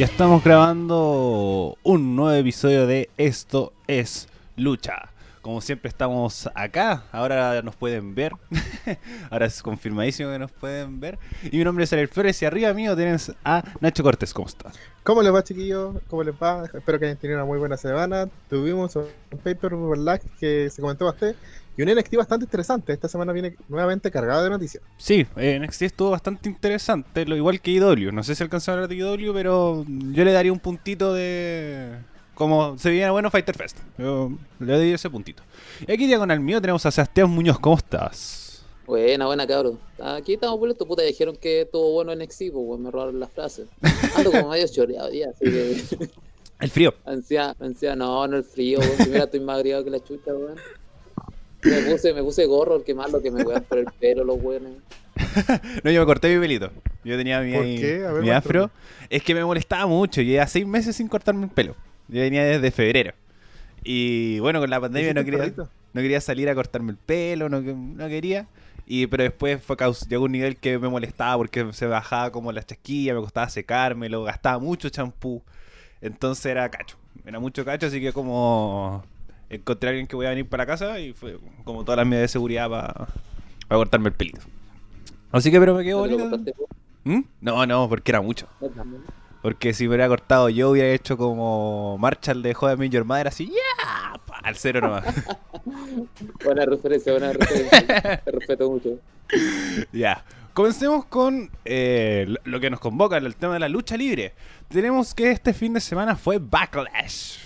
Ya estamos grabando un nuevo episodio de Esto es Lucha. Como siempre estamos acá, ahora nos pueden ver. ahora es confirmadísimo que nos pueden ver. Y mi nombre es Ariel Flores y arriba mío tienes a Nacho Cortés. ¿Cómo estás? ¿Cómo les va, chiquillos? ¿Cómo les va? Espero que hayan tenido una muy buena semana. Tuvimos un paper lag que se comentó bastante y un NXT bastante interesante. Esta semana viene nuevamente cargado de noticias. Sí, eh, NXT estuvo bastante interesante, lo igual que IW. No sé si alcanzó a hablar de IW, pero yo le daría un puntito de. Como se viene bueno Fighter Fest. Yo le doy ese puntito. Y aquí con el mío tenemos a Sebastián Muñoz. ¿Cómo estás? Buena, buena, cabrón. Aquí estamos puestos, puta. Dijeron que estuvo bueno NXT, pues me robaron las frases. Ando como medio choreado ya, así que. El frío. Ansia, ansia, no, no el frío, weón. Mira, estoy más agriado que la chucha, weón. Me puse, me puse gorro, que malo que me voy a por el pelo, los buenos. no, yo me corté mi pelito. Yo tenía mi, ¿Por qué? A ver, mi afro. Es que me molestaba mucho. Lleva seis meses sin cortarme el pelo. Yo venía desde febrero. Y bueno, con la pandemia no ¿Hiciste quería, no quería salir a cortarme el pelo, no, que- no quería. Y, pero después fue caus- llegó un nivel que me molestaba porque se bajaba como la chasquilla, me costaba secármelo, gastaba mucho champú. Entonces era cacho. Era mucho cacho, así que como encontré a alguien que voy a venir para casa y fue como todas las medidas de seguridad para cortarme el pelito. Así que pero me quedó ¿No te lo bonito. ¿Mm? No, no, porque era mucho. Porque si me hubiera cortado yo, hubiera hecho como Marshall de Joder Major Mother, así, ¡ya! Al cero nomás. Buena referencia, buena referencia. Te respeto mucho. ya. Comencemos con eh, lo- lo que nos convoca, el tema de la lucha libre. Tenemos que este fin de semana fue Backlash.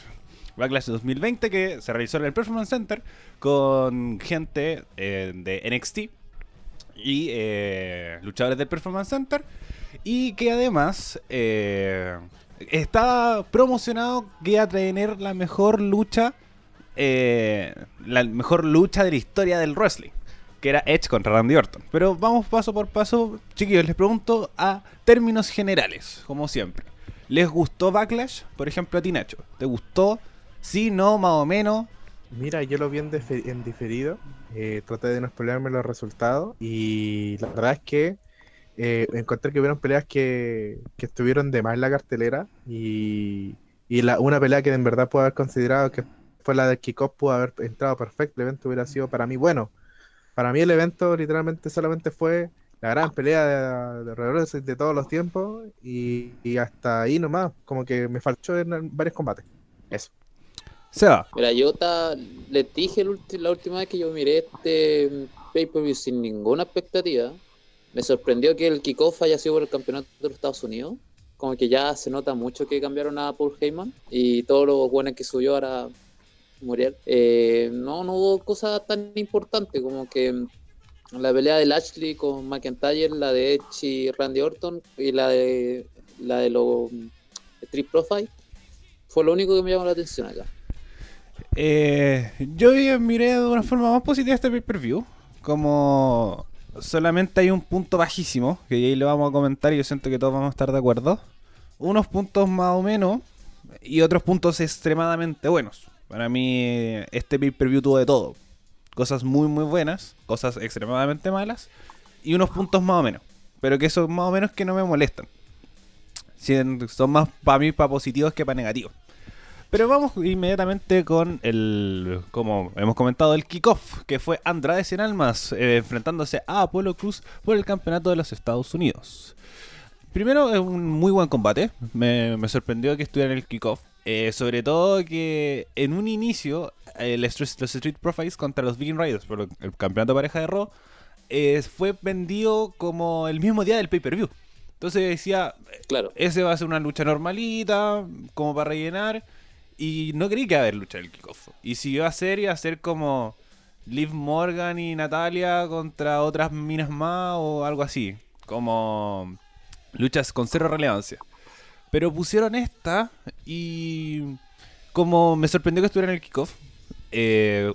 Backlash 2020 que se realizó en el Performance Center con gente eh, de NXT y eh, luchadores del Performance Center. Y que además eh, estaba promocionado que iba a tener la mejor lucha, eh, la mejor lucha de la historia del wrestling, que era Edge contra Randy Orton. Pero vamos paso por paso, chiquillos, les pregunto a términos generales, como siempre. ¿Les gustó Backlash? Por ejemplo, a ti Nacho. ¿Te gustó? Sí, no, más o menos. Mira, yo lo vi en, diferido. eh, traté de no spoilearme los resultados. Y la verdad es que eh, encontré que hubieron peleas que, estuvieron de más en la cartelera. Y, la, una pelea que en verdad puedo haber considerado que fue la del kickoff, pudo haber entrado perfecto. El evento hubiera sido para mí bueno. Para mí el evento literalmente solamente fue la gran pelea de, de de todos los tiempos. Y, y hasta ahí nomás, como que me faltó en varios combates. Eso. Mira, yo ta- les dije la última vez que yo miré este mm, pay-per-view sin ninguna expectativa. Me sorprendió que el kickoff haya sido por el campeonato de los Estados Unidos. Como que ya se nota mucho que cambiaron a Paul Heyman y todos los buenos que subió ahora Muriel. Eh, no, no hubo cosas tan importantes como que mm, la pelea de Lashley con McIntyre, la de Edge y Randy Orton y la de la de los mm, Street Profile. Fue lo único que me llamó la atención acá. Eh, yo miré de una forma más positiva este pay-per-view. Como solamente hay un punto bajísimo, que ahí lo vamos a comentar y yo siento que todos vamos a estar de acuerdo. Unos puntos más o menos y otros puntos extremadamente buenos. Para mí este pay-per-view tuvo de todo. Cosas muy muy buenas, cosas extremadamente malas y unos puntos más o menos. Pero que son más o menos que no me molestan. Son más para mí para positivos que para negativos. Pero vamos inmediatamente con el, como hemos comentado, el kickoff, que fue Andrade Cien Almas eh, enfrentándose a Apolo Cruz por el campeonato de los Estados Unidos. Primero, es un muy buen combate. Me, me sorprendió que estuviera en el kickoff. Eh, sobre todo que en un inicio, el los Street Profits contra los Viking Raiders por el campeonato de pareja de Raw eh, fue vendido como el mismo día del pay-per-view. Entonces decía, Claro. ese va a ser una lucha normalita, como para rellenar. Y no creí que iba a haber lucha del kickoff. Y si iba a ser, iba a ser como Liv Morgan y Natalia contra otras minas más o algo así. Como luchas con cero relevancia. Pero pusieron esta y como me sorprendió que estuviera en el kickoff, eh,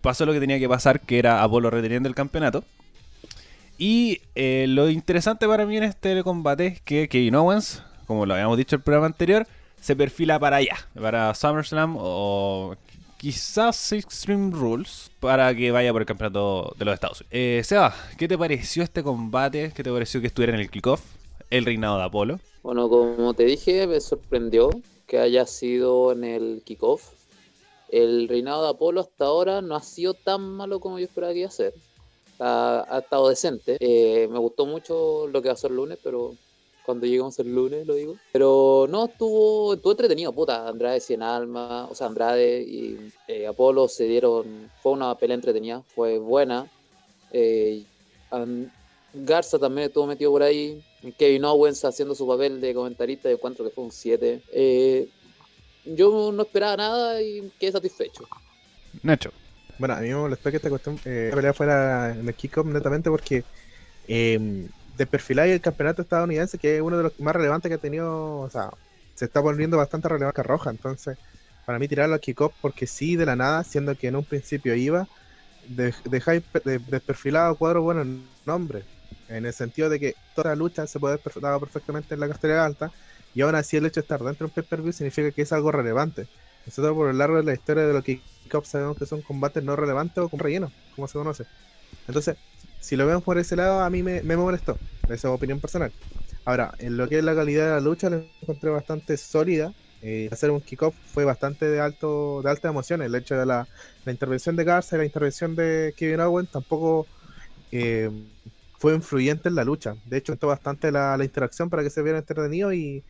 pasó lo que tenía que pasar, que era Apolo reteniendo el campeonato. Y eh, lo interesante para mí en este combate es que Kevin Owens, como lo habíamos dicho en el programa anterior, se perfila para allá, para SummerSlam o quizás Extreme Rules, para que vaya por el campeonato de los Estados Unidos. Eh, Seba, ¿qué te pareció este combate? ¿Qué te pareció que estuviera en el kickoff? el reinado de Apolo. Bueno, como te dije, me sorprendió que haya sido en el kickoff. El reinado de Apolo hasta ahora no ha sido tan malo como yo esperaba que iba a ser. Ha, ha estado decente. Eh, me gustó mucho lo que va a ser el lunes, pero cuando llegamos el lunes lo digo. Pero no, estuvo, estuvo entretenido, puta. Andrade 100 alma, o sea, Andrade y eh, Apolo se dieron. Fue una pelea entretenida, fue buena. Eh, Garza también estuvo metido por ahí. Kevin Owens haciendo su papel de comentarista, yo encuentro que fue un 7. Eh, yo no esperaba nada y quedé satisfecho. Nacho. Bueno, a mí me molestó que esta cuestión, eh, esta pelea fuera en el kickoff netamente porque eh, desperfiláis el campeonato estadounidense, que es uno de los más relevantes que ha tenido, o sea, se está volviendo bastante relevante roja, entonces, para mí tirarlo al kickoff porque sí, de la nada, siendo que en un principio iba, de- dejáis de- desperfilado cuatro buenos nombres, en el sentido de que toda la lucha se puede haber perfectamente en la cartelera alta, y aún así el hecho de estar dentro de un pay-per-view significa que es algo relevante. Nosotros por lo largo de la historia de los kickoffs sabemos que son combates no relevantes o con relleno, como se conoce. Entonces, si lo vemos por ese lado, a mí me, molestó. Esa es opinión personal. Ahora, en lo que es la calidad de la lucha, la encontré bastante sólida. Eh, hacer un kickoff fue bastante de alto de alta emoción. El hecho de la, la intervención de Garza y la intervención de Kevin Owens tampoco eh, fue influyente en la lucha. De hecho, aumentó bastante la, la interacción para que se viera entretenido y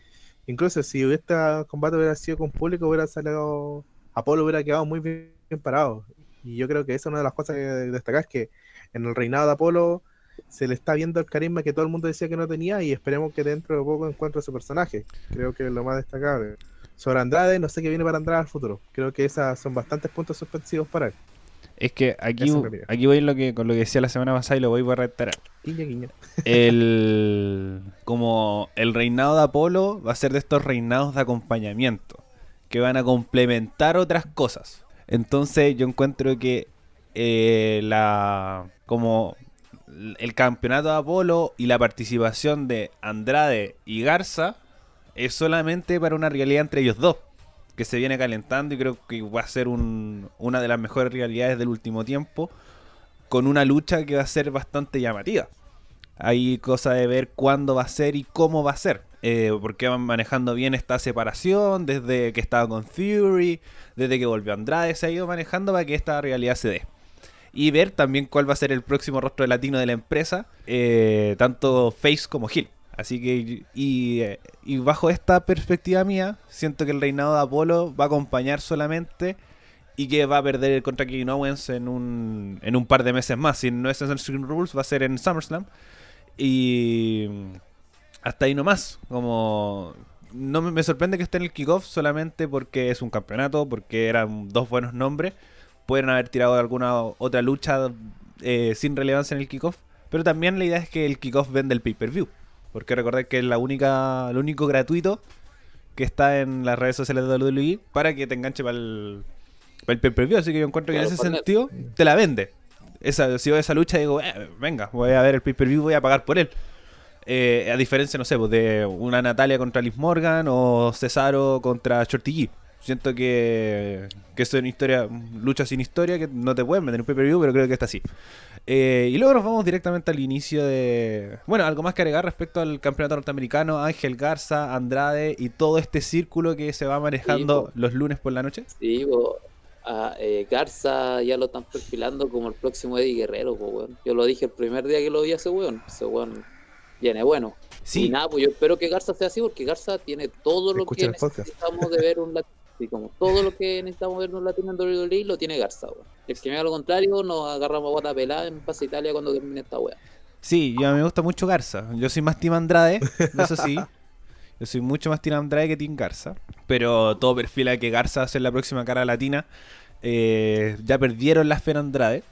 incluso si este combate hubiera sido con público, hubiera salido Apolo hubiera quedado muy bien, bien parado. Y yo creo que esa es una de las cosas que destacar es que en el reinado de Apolo se le está viendo el carisma que todo el mundo decía que no tenía y esperemos que dentro de poco encuentre su personaje. Creo que es lo más destacable. Sobre Andrade, no sé qué viene para Andrade al futuro. Creo que esas son bastantes puntos suspensivos para él. Es que aquí, aquí voy lo que, con lo que decía la semana pasada y lo voy a reiterar. Guiña, guiña. El, como el reinado de Apolo va a ser de estos reinados de acompañamiento que van a complementar otras cosas. Entonces yo encuentro que eh, la como el campeonato de Apolo y la participación de Andrade y Garza es solamente para una realidad entre ellos dos que se viene calentando y creo que va a ser un- una de las mejores realidades del último tiempo con una lucha que va a ser bastante llamativa. Hay cosa de ver cuándo va a ser y cómo va a ser. Eh, porque van manejando bien esta separación desde que estaba con Fury, desde que volvió Andrade, se ha ido manejando para que esta realidad se dé. Y ver también cuál va a ser el próximo rostro latino de la empresa, eh, tanto Face como Hill. Así que, y, bajo esta perspectiva mía, siento que el reinado de Apolo va a acompañar solamente y que va a perder contra Kevin Owens en un, en un par de meses más. Si no es en Stream Rules, va a ser en SummerSlam. Y hasta ahí nomás. Como no me sorprende que esté en el kickoff solamente porque es un campeonato, porque eran dos buenos nombres. Pueden haber tirado alguna otra lucha eh, sin relevancia en el kickoff. Pero también la idea es que el kickoff vende el pay-per-view. Porque recordad que es la única, lo único gratuito que está en las redes sociales de WWE para que te enganche para el, para el pay-per-view. Así que yo encuentro que en ese sentido te la vende. Esa, si veo esa lucha digo, "Eh, venga, voy a ver el pay-per-view, voy a pagar por él. Eh, a diferencia, no sé, pues, de una Natalia contra Liz Morgan o Cesaro contra Shorty G. Siento que, que son historia, luchas sin historia que no te pueden vender en un pay-per-view, pero creo que está así. Eh, y luego nos vamos directamente al inicio de... Bueno, algo más que agregar respecto al campeonato norteamericano, Ángel Garza, Andrade y todo este círculo que se va manejando Sí, los lunes por la noche. Sí, po, a, eh, Garza ya lo están perfilando como el próximo Eddie Guerrero, weón. Yo lo dije el primer día que lo vi a ese weón. Ese weón viene bueno. Y Sí, nada, pues yo espero que Garza sea así porque Garza tiene todo lo que el podcast. necesitamos de ver un latino. Sí, como todo lo que necesitamos ver un latino en WWE lo tiene Garza, weón. El que me haga lo contrario, nos agarramos a guata pelada en Plaza Italia cuando termine esta weá. Sí, yo me gusta mucho Garza. Yo soy más Team Andrade, eso sí. Yo soy mucho más Team Andrade que Team Garza. Pero todo perfila que Garza va a ser la próxima cara latina. Eh, ya perdieron la fe en Andrade.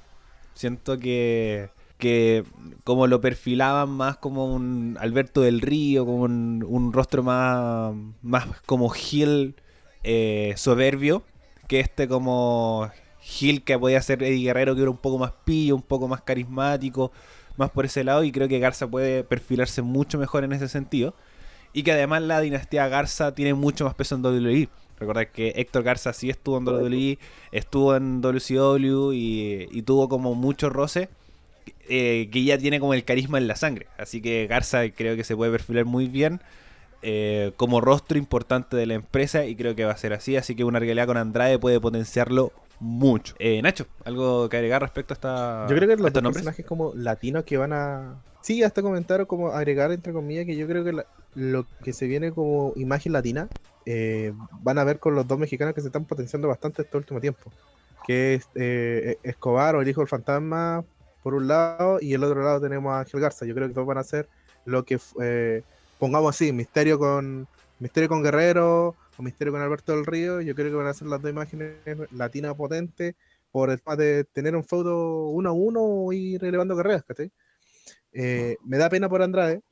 Siento que, que como lo perfilaban más como un Alberto del Río, como un, un rostro más, más como Gil eh, soberbio, que este como Gil que podía ser Eddie Guerrero, que era un poco más pillo, un poco más carismático, más por ese lado, y creo que Garza puede perfilarse mucho mejor en ese sentido. Y que además la dinastía Garza tiene mucho más peso en WWE. Recordad que Héctor Garza sí estuvo en WWE, estuvo en WCW y, y tuvo como mucho roce eh, que ya tiene como el carisma en la sangre. Así que Garza creo que se puede perfilar muy bien eh, como rostro importante de la empresa y creo que va a ser así. Así que una realidad con Andrade puede potenciarlo mucho. Eh, Nacho, ¿algo que agregar respecto a esta Yo creo que los dos personajes como latinos que van a... Sí, hasta comentaron como agregar entre comillas que yo creo que la- lo que se viene como imagen latina eh, van a ver con los dos mexicanos que se están potenciando bastante este último tiempo. Que es eh, Escobar o el hijo del fantasma por un lado y el otro lado tenemos a Ángel Garza. Yo creo que todos van a hacer lo que eh, pongamos así, Misterio con Misterio con Guerrero o Misterio con Alberto del Río. Yo creo que van a ser las dos imágenes latinas potentes por el tema de tener un feudo uno a uno y relevando carreras, ¿cachai? Eh, me da pena por Andrade,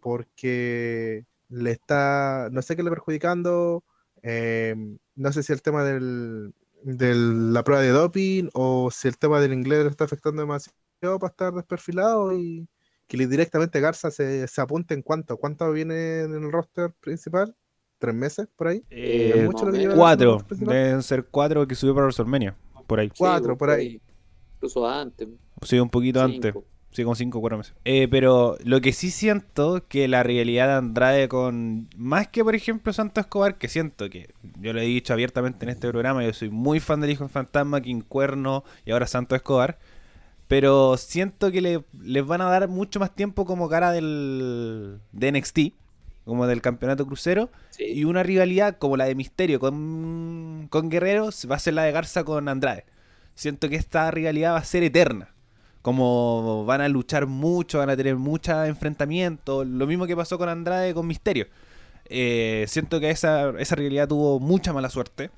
porque le está, no sé qué le perjudicando, eh, no sé si el tema del, de la prueba de doping o si el tema del inglés le está afectando demasiado para estar desperfilado y que directamente Garza se, se apunte en cuánto, cuánto viene en el roster principal, tres meses por ahí. Eh, ¿Es mucho lo que lleva el cuatro. Deben ser cuatro que subió para WrestleMania. Por ahí. Sí, Cuatro, por ahí. Incluso antes. Sí, un poquito antes. cinco. Sí, como 5 o 4 meses. Eh, pero lo que sí siento que la realidad de Andrade con. Más que por ejemplo Santo Escobar, que siento que. Yo lo he dicho abiertamente en este programa, yo soy muy fan del Hijo del Fantasma, King Cuerno y ahora Santo Escobar. Pero siento que le, les van a dar mucho más tiempo como cara del. de NXT, como del campeonato crucero. Sí. Y una rivalidad como la de Misterio con, con Guerrero va a ser la de Garza con Andrade. Siento que esta rivalidad va a ser eterna. Como van a luchar mucho, van a tener muchos enfrentamientos. Lo mismo que pasó con Andrade con Misterio. Eh, siento que esa, esa rivalidad tuvo mucha mala suerte.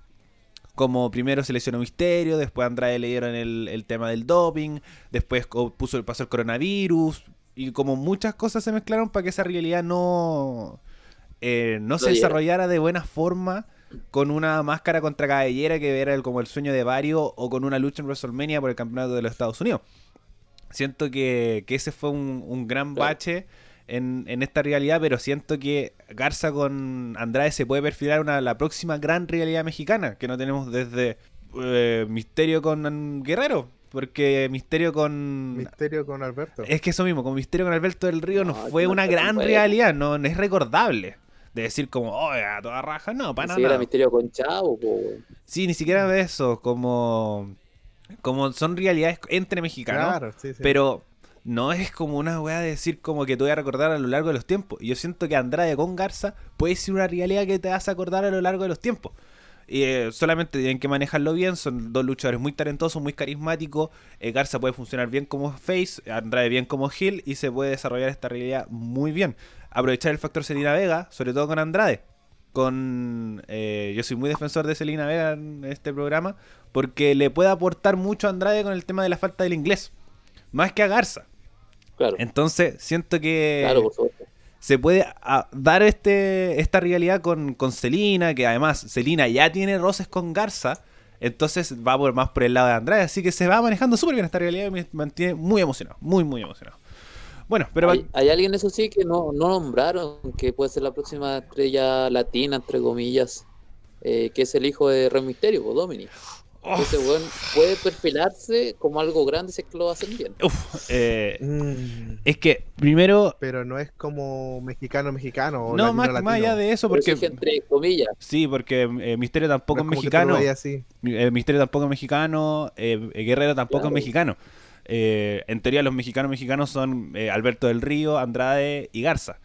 Como primero se lesionó Misterio, después a Andrade le dieron el, el tema del doping, después puso el paso el coronavirus. Y como muchas cosas se mezclaron para que esa rivalidad no, eh, no se desarrollara de buena forma con una máscara contra cabellera que era el- como el sueño de varios o con una lucha en WrestleMania por el campeonato de los Estados Unidos. Siento que, que ese fue un, un gran Claro. En, en esta realidad, pero siento que Garza con Andrade se puede perfilar una, la próxima gran realidad mexicana que no tenemos desde eh, Misterio con Guerrero. Porque Misterio con Misterio con Alberto. es que eso mismo, con Misterio con Alberto del Río no, No, fue no una fue gran bueno. realidad, no, no es recordable. De decir como, oh, a toda raja, no, para Ni siquiera nada. misterio con Chavo, po. Sí, ni siquiera de eso, como, como son realidades entre mexicanos, Claro, sí, sí. pero no es como una weá de decir como que te voy a recordar a lo largo de los tiempos. Yo siento que Andrade con Garza puede ser una realidad que te vas a acordar a lo largo de los tiempos. Y eh, solamente tienen que manejarlo bien, son dos luchadores muy talentosos, muy carismáticos. Eh, Garza puede funcionar bien como face, Andrade bien como heel y se puede desarrollar esta realidad muy bien. Aprovechar el factor Selena Vega, sobre todo con Andrade. Con, eh, yo soy muy defensor de Selena Vega en este programa porque le puede aportar mucho a Andrade con el tema de la falta del inglés, más que a Garza. Claro, Entonces, siento que claro, por supuesto. se puede ah, dar este esta rivalidad con, con Celina, que además Celina ya tiene roces con Garza, entonces va por más por el lado de Andrade, así que se va manejando súper bien esta rivalidad y me mantiene muy emocionado, muy, muy emocionado. Bueno, pero hay, hay alguien, eso sí, que no, no nombraron, que puede ser la próxima estrella latina, entre comillas, eh, que es el hijo de Rey Misterio, o Dominic. Oh. Ese weón puede perfilarse como algo grande si es que lo hacen bien. uf, eh, Mm, es que primero, pero no es como mexicano mexicano. no, más, allá de eso, Por porque eso entre comillas. sí, porque eh, Misterio No tampoco es mexicano. así. Eh, Misterio tampoco es mexicano, eh, eh, Guerrero tampoco Claro. es mexicano. Eh, en teoría los mexicanos mexicanos son eh, Alberto del Río, Andrade y Garza.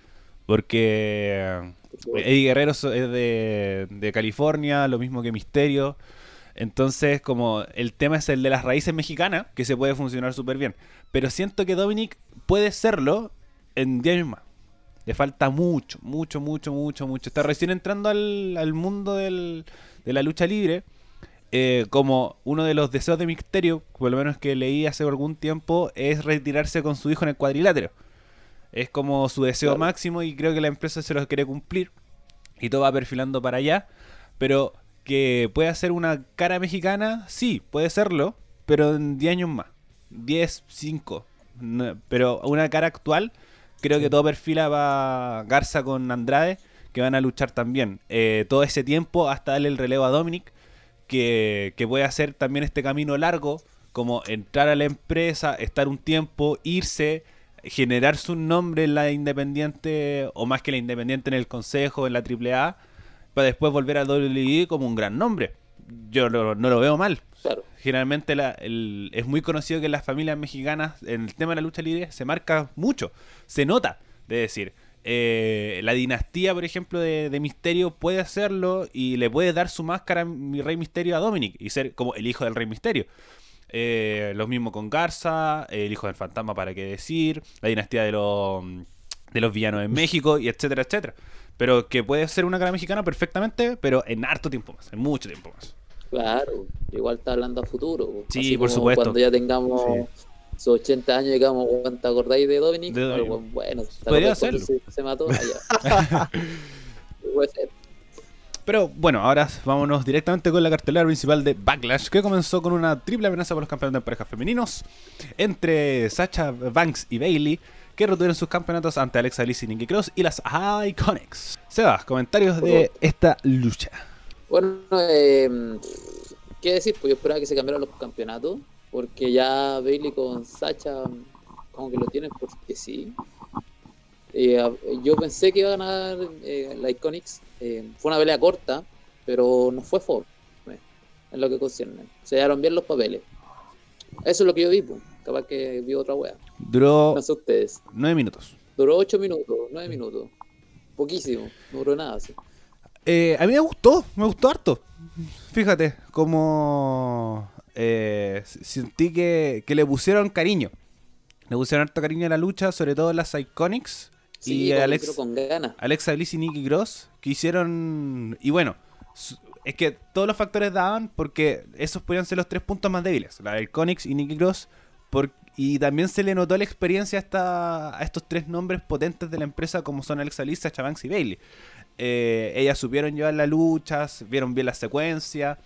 Porque eh, Eddie Guerrero es de, de California, lo mismo que Misterio. Entonces, como el tema es el de las raíces mexicanas, que se puede funcionar súper bien. Pero siento que Dominic puede serlo en 10 años más. Le falta mucho, mucho, mucho, mucho, mucho. Está recién entrando al, al mundo del- de la lucha libre. Eh, como uno de los deseos de Misterio, por lo menos que leí hace algún tiempo, es retirarse con su hijo en el cuadrilátero. Es como su deseo Claro. máximo y creo que la empresa se lo quiere cumplir. Y todo va perfilando para allá. Pero que puede ser una cara mexicana, sí, puede serlo, pero en 10 años más. 10, 5. No, pero una cara actual, creo que todo perfila va Garza con Andrade, que van a luchar también. Eh, todo ese tiempo hasta darle el relevo a Dominic, que, que puede hacer también este camino largo como entrar a la empresa, estar un tiempo, irse, generar su nombre en la Independiente, o más que la Independiente en el Consejo, en la AAA, para después volver a WWE como un gran nombre. Yo no, no lo veo mal. Claro. Generalmente la- el- es muy conocido que las familias mexicanas, en el tema de la lucha libre, se marca mucho, se nota. De decir, eh, la dinastía, por ejemplo, de, de Misterio puede hacerlo y le puede dar su máscara a mi Rey Misterio a Dominic y ser como el hijo del Rey Misterio. Eh, lo mismo con Garza, el hijo del fantasma, para qué decir, la dinastía de los, de los villanos en México, y etcétera, etcétera. Pero que puede ser una cara mexicana perfectamente, pero en harto tiempo más, en mucho tiempo más. Claro, igual está hablando a futuro. Sí, Así por supuesto. Cuando ya tengamos sus 80 años y digamos, ¿cuánto acordáis de Dominic? De Dominic. Algo bueno, Podría hacerlo. Se, se mató allá. Puede ser. Pero bueno, ahora vámonos directamente con la cartelera principal de Backlash, que comenzó con una triple amenaza por los campeonatos de parejas femeninos entre Sacha Banks y Bailey, que retuvieron sus campeonatos ante Alexa Bliss y Nikki Cross y las Iconics. Sebas, comentarios de esta lucha. Bueno, eh, ¿qué decir? Pues yo esperaba que se cambiaran los campeonatos, porque ya Bailey con Sacha como que lo tienen porque sí. Eh, yo pensé que iba a ganar eh, la Iconics. eh, fue una pelea corta, pero no fue fome en lo que concierne. Se dieron bien los papeles. Eso es lo que yo vi, pues. Capaz que vi otra wea. Duró No sé ustedes. nueve minutos. Duró 8 minutos, 9 minutos. Poquísimo, no duró nada. así. Eh, a mí me gustó, me gustó harto. Fíjate, como eh, sentí que, que le pusieron cariño. Le pusieron harto cariño a la lucha, sobre todo las Iconics. Sí, y Alex, con ganas. Alexa Bliss y Nikki Cross que hicieron. Y bueno, es que todos los factores daban porque esos podían ser los tres puntos más débiles: la Iconics y Nikki Cross. Y también se le notó la experiencia a, esta- a estos tres nombres potentes de la empresa, como son Alexa Bliss, Sacha Banks y Bailey. Eh, ellas supieron llevar la lucha, vieron bien la secuencia.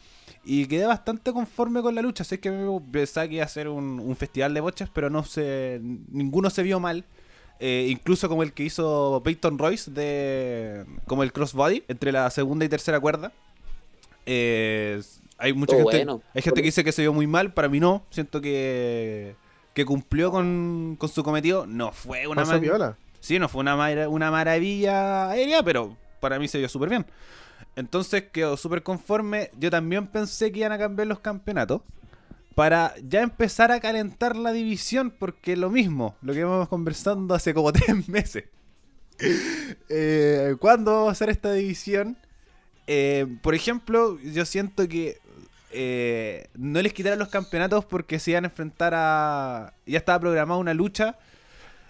Y quedé bastante conforme con la lucha. Sé que pensaba que iba a ser un, un festival de boches, pero no se, ninguno se vio mal. Eh, incluso como el que hizo Peyton Royce de como el crossbody entre la segunda y tercera cuerda. Eh, hay mucha gente, bueno. hay gente que dice que se vio muy mal, para mí no. Siento que, que cumplió con, con su cometido. No fue una Pasó ma- piola. Sí, no fue una, mara- una maravilla aérea, pero para mí se vio súper bien. Entonces quedó súper conforme. Yo también pensé que iban a cambiar los campeonatos para ya empezar a calentar la división, porque lo mismo, lo que íbamos conversando hace como tres meses. Eh, ¿Cuándo vamos a hacer esta división? Eh, por ejemplo, yo siento que eh, no les quitaron los campeonatos porque se iban a enfrentar a... Ya estaba programada una lucha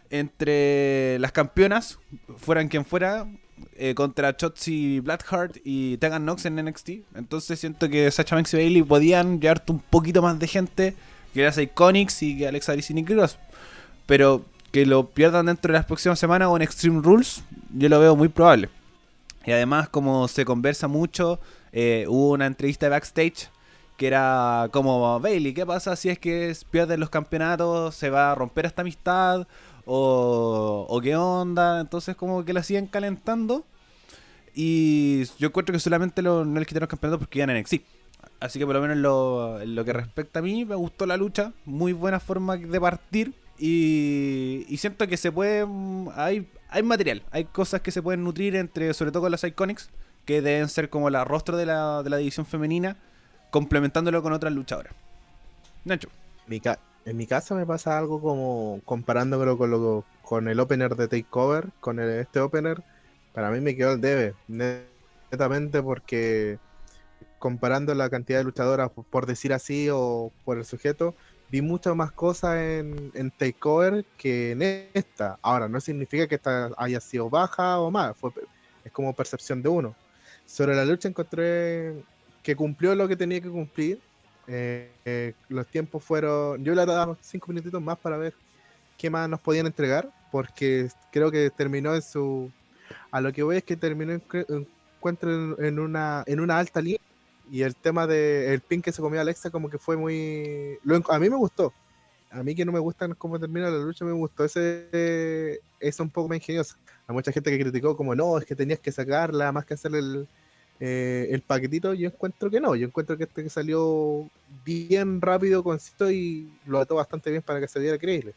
entre las campeonas, fueran quien fuera, eh, contra Chotzi Blackheart y Tegan Nox en NXT. Entonces siento que Sacha Banks y Bailey podían llevarte un poquito más de gente que las Iconics y que Alexa Bliss y. Pero que lo pierdan dentro de las próximas semanas o en Extreme Rules, yo lo veo muy probable. Y además, como se conversa mucho, eh, hubo una entrevista de backstage que era como, Bailey, ¿qué pasa si es que pierden los campeonatos? ¿Se va a romper esta amistad? ¿O, o qué onda? Entonces como que la siguen calentando. Y yo encuentro que solamente lo- no les quitaron campeonatos porque iban en NXT. Así que por lo menos en lo, en lo que respecta a mí, me gustó la lucha. Muy buena forma de partir. Y, y siento que se puede... Hay, hay material, hay cosas que se pueden nutrir entre, sobre todo con las Iconics, que deben ser como la rostro de la, de la división femenina, complementándolo con otras luchadoras. Nacho. Mi en mi casa me pasa algo como comparándolo con, lo, con el opener de Takeover, con el- este opener, para mí me quedó el debe, netamente porque comparando la cantidad de luchadoras, por- decir así, o por el sujeto, vi muchas más cosas en, en Takeover que en esta. Ahora, no significa que esta haya sido baja o más, es como percepción de uno. Sobre la lucha encontré que cumplió lo que tenía que cumplir. Eh, eh, los tiempos fueron. Yo le daba cinco minutitos más para ver qué más nos podían entregar, porque creo que terminó en su. A lo que voy es que terminó en, encuentro en, una en una alta línea y el tema de el pin que se comió Alexa como que fue muy. a mí me gustó. A mí que no me gustan cómo termina la lucha, me gustó ese es un poco más ingenioso. Hay mucha gente que criticó como no, es que tenías que sacarla más que hacerle el, eh, el paquetito, yo encuentro que no. Yo encuentro que este que salió bien rápido, conciso y lo ató bastante bien para que se viera creíble.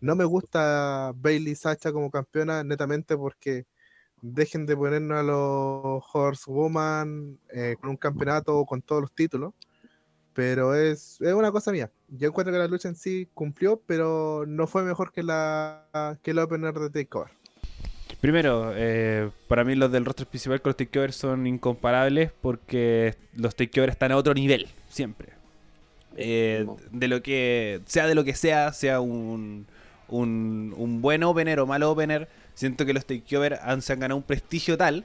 No me gusta Bailey Sacha como campeona, netamente porque dejen de ponernos a los Horsewoman eh, con un campeonato con todos los títulos. Pero es, es una cosa mía. Yo encuentro que la lucha en sí cumplió, pero no fue mejor que la que el opener de Takeover. Primero, eh, para mí los del roster principal con los takeovers son incomparables porque los takeovers están a otro nivel, siempre. Eh, de lo que, sea de lo que sea, sea un, un, un buen opener o mal opener, siento que los takeovers han, se han ganado un prestigio tal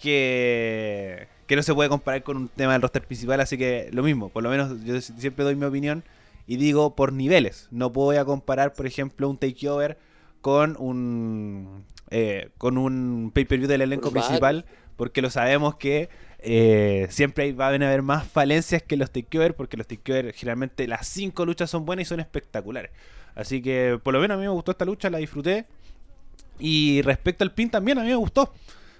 que, que no se puede comparar con un tema del roster principal, así que lo mismo, por lo menos yo siempre doy mi opinión y digo por niveles. No puedo comparar, por ejemplo, un takeover con un eh, con un pay-per-view del elenco principal, porque lo sabemos que eh, siempre van a haber más falencias que los takeover, porque los takeover generalmente las cinco luchas son buenas y son espectaculares. Así que por lo menos a mí me gustó esta lucha, la disfruté. Y respecto al pin también a mí me gustó.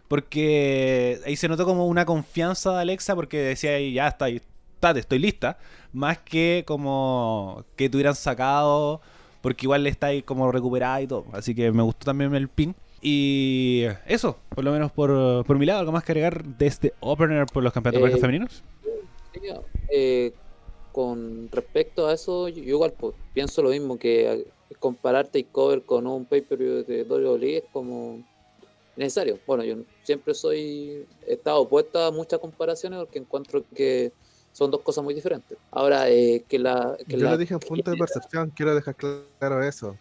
Porque ahí se notó como una confianza de Alexa porque decía, ya está, está, estoy lista. Más que como que tuvieran sacado, porque igual le está ahí como recuperada y todo. Así que me gustó también el pin. Y eso, por lo menos por, por mi lado, algo más que agregar de este opener por los campeonatos Eh, femeninos. Eh, con respecto a eso, yo igual pues, pienso lo mismo, que comparar Takeover con un pay-per-view de WWE es como necesario. Bueno, yo siempre soy, he estado opuesta a muchas comparaciones porque encuentro que son dos cosas muy diferentes. Ahora, eh, que la... Que yo la- lo dije en punto de percepción, quiero dejar claro eso.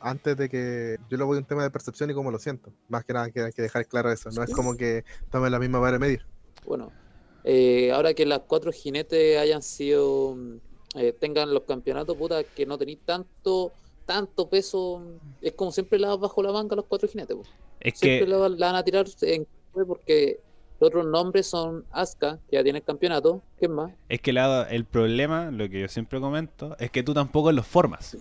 Antes de que yo lo voy a un tema de percepción y cómo lo siento. Más que nada que hay que dejar claro eso. No es como que tomen la misma vara de medir. Bueno, eh, ahora que las cuatro jinetes hayan sido, mm, eh, tengan los campeonatos, puta, que no tenéis tanto, tanto peso, es como siempre la bajo la manga los cuatro jinetes. Es siempre que la, la van a tirar en porque los otros nombres son Asuka, que ya tiene el campeonato, ¿qué más? Es que la- el problema, lo que yo siempre comento, es que tú tampoco los formas.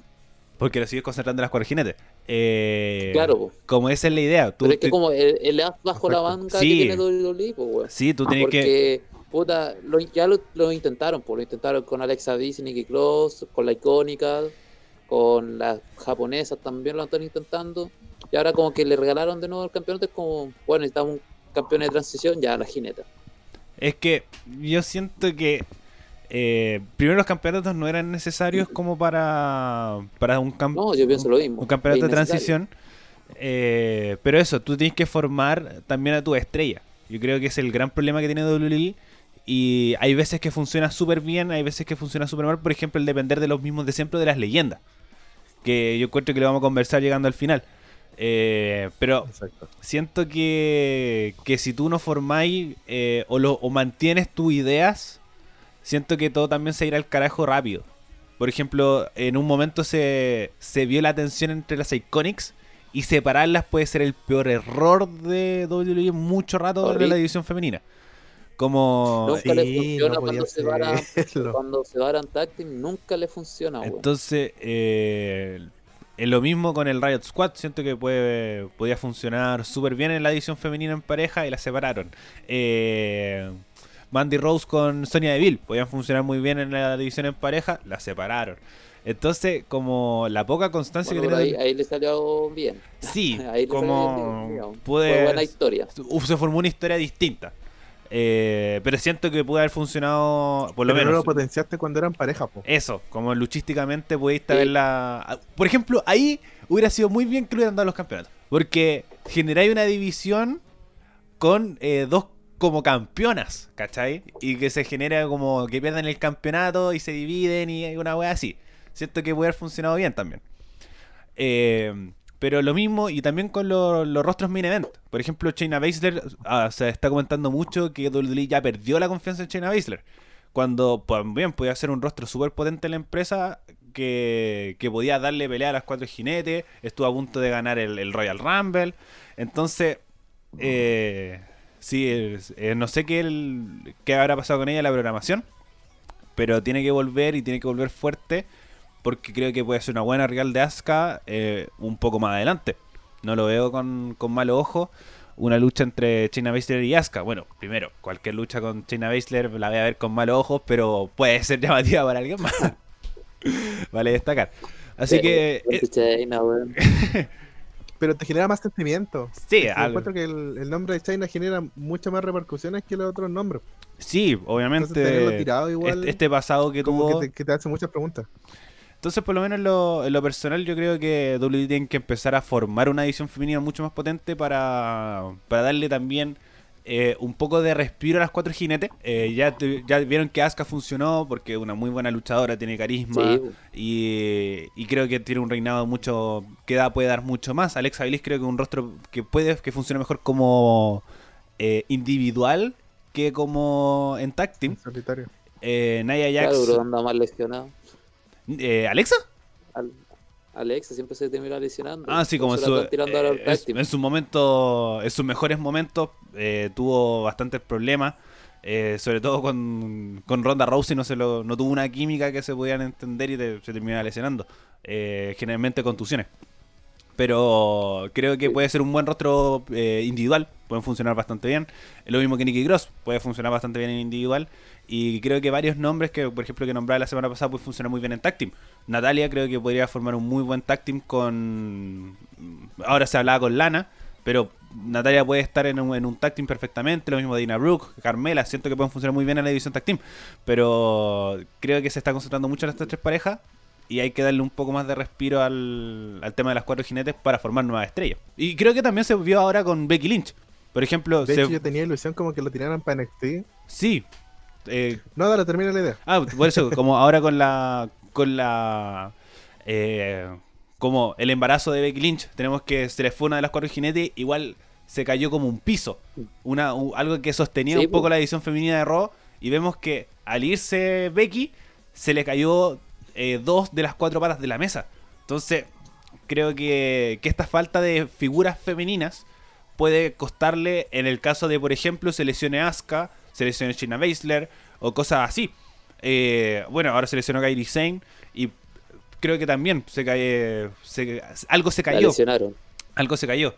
Porque lo sigues concentrando en las cuatro jinetes. Eh, Claro. Como esa es la idea. Tú pero es que te- como el, el as bajo la manga Sí. que tiene WWE, pues, weón. Sí, tú tienes que... Porque, puta, lo- ya lo, lo intentaron, pues lo intentaron con Alexa Bliss y Nikki Cross, con la icónica, con las japonesas también lo están intentando. Y ahora como que le regalaron de nuevo el campeonato, es como, bueno, necesitamos un campeón de transición, ya la jineta. Es que yo siento que eh, primero los campeonatos no eran necesarios como para, para un, cam- No, yo pienso lo mismo. un campeonato de transición. Eh, pero eso, tú tienes que formar también a tu estrella. Yo creo que es el gran problema que tiene WWE. Y hay veces que funciona súper bien, hay veces que funciona súper mal. Por ejemplo, el depender de los mismos de siempre de las leyendas. Que yo encuentro que lo vamos a conversar llegando al final. Eh, pero Exacto. siento que, que si tú no formáis eh, o, lo, o mantienes tus ideas, siento que todo también se irá al carajo rápido. Por ejemplo, en un momento se, se vio la tensión entre las Iconics y separarlas puede ser el peor error de WWE en mucho rato de la Horrible. división femenina. Como... Nunca le Sí, funciona no cuando se varan, cuando se varan nunca le funciona. Entonces, eh, es lo mismo con el Riot Squad. Siento que puede, podía funcionar súper bien en la edición femenina en pareja y la separaron. Eh, Mandy Rose con Sonia Deville podían funcionar muy bien en la división en pareja, la separaron. Entonces, como la poca constancia Bueno, que tiene. ahí, ahí le salió bien. Sí, Ahí le salió bien, como digamos. puede- Fue buena historia. Uf, se formó una historia distinta. Eh, pero siento que puede haber funcionado, por lo Pero no menos. lo potenciaste cuando eran pareja, po. Eso, como luchísticamente pudiste Sí. verla. Por ejemplo, ahí hubiera sido muy bien que le hubieran dado los campeonatos. Porque generáis una división con eh, dos como campeonas, ¿cachai? Y que se genera como que pierden el campeonato y se dividen y hay una wea así. Siento que puede haber funcionado bien también. Eh, pero lo mismo y también con lo- los rostros main event. Por ejemplo, Shayna Baszler, ah, se está comentando mucho que WWE ya perdió la confianza en Shayna Baszler. Cuando pues, bien podía ser un rostro súper potente en la empresa que, que podía darle pelea a las cuatro jinetes. Estuvo a punto de ganar el, el Royal Rumble. Entonces, eh, sí, es- eh, no sé qué, el- qué habrá pasado con ella en la programación. Pero tiene que volver y tiene que volver fuerte. Porque creo que puede ser una buena rival de Asuka eh, un poco más adelante. No lo veo con, con malo ojo. una lucha entre China Baszler y Asuka. Bueno, primero, cualquier lucha con China Baszler la voy a ver con malos ojos, pero puede ser llamativa para alguien más. vale destacar. Así que... Eh, weón. Pero te genera más sentimiento. Sí, algo. encuentro que el, el nombre de China genera muchas más repercusiones que los otros nombres. Sí, Entonces obviamente. tirado igual, Este, este pasado que como tuvo. que te, que te hace muchas preguntas. Entonces, por lo menos en lo, en lo personal, yo creo que WWE tiene que empezar a formar una edición femenina mucho más potente para, para darle también eh, un poco de respiro a las cuatro jinetes. Eh, ya, ya vieron que Asuka funcionó porque es una muy buena luchadora, tiene carisma Sí, y, y creo que tiene un reinado mucho que da, puede dar mucho más. Alexa Bliss creo que es un rostro que puede que funcione mejor como eh, individual que como en tag team. En solitario. Eh, Nia Jax, claro, anda más lesionado. eh, Alexa. Al- Alexa siempre se termina lesionando. Ah, sí, como en su, eh, en- su momento, en sus mejores momentos, eh, tuvo bastantes problemas. eh, sobre todo con, con Ronda Rousey no se lo, no tuvo una química que se pudieran entender y te- se terminaba lesionando. Generalmente contusiones. Pero creo que puede ser un buen rostro individual, pueden funcionar bastante bien. Lo mismo que Nicky Cross, puede funcionar bastante bien en individual. Y creo que varios nombres que, por ejemplo, que nombraba la semana pasada, pueden funcionar muy bien en tag team. Natalia creo que podría formar un muy buen tag team con... Ahora se hablaba con Lana, pero Natalia puede estar en un, en un tag team perfectamente. Lo mismo Dina Brooke, Carmela, siento que pueden funcionar muy bien en la división tag team. Pero creo que se está concentrando mucho en estas tres parejas y hay que darle un poco más de respiro al, al tema de las cuatro jinetes para formar nuevas estrellas. Y creo que también se vio ahora con Becky Lynch. Por ejemplo, De se- hecho, yo tenía ilusión como que lo tiraran para NXT. sí. Eh, No, dale, termina la idea. ah, por eso, como ahora con la. con la. eh, como el embarazo de Becky Lynch, tenemos que se le fue una de las cuatro jinetes, igual se cayó como un piso. Una, u- algo que sostenía Sí, un poco po. la edición femenina de Raw. Y vemos que al irse Becky, se le cayó eh, dos de las cuatro patas de la mesa. Entonces, creo que, que esta falta de figuras femeninas puede costarle en el caso de, por ejemplo, se lesione Asuka, se Shayna Baszler o cosas así. Eh, bueno, ahora se lesionó Kairi Sane y creo que también se cae, se- algo se La cayó, lesionaron. algo se cayó.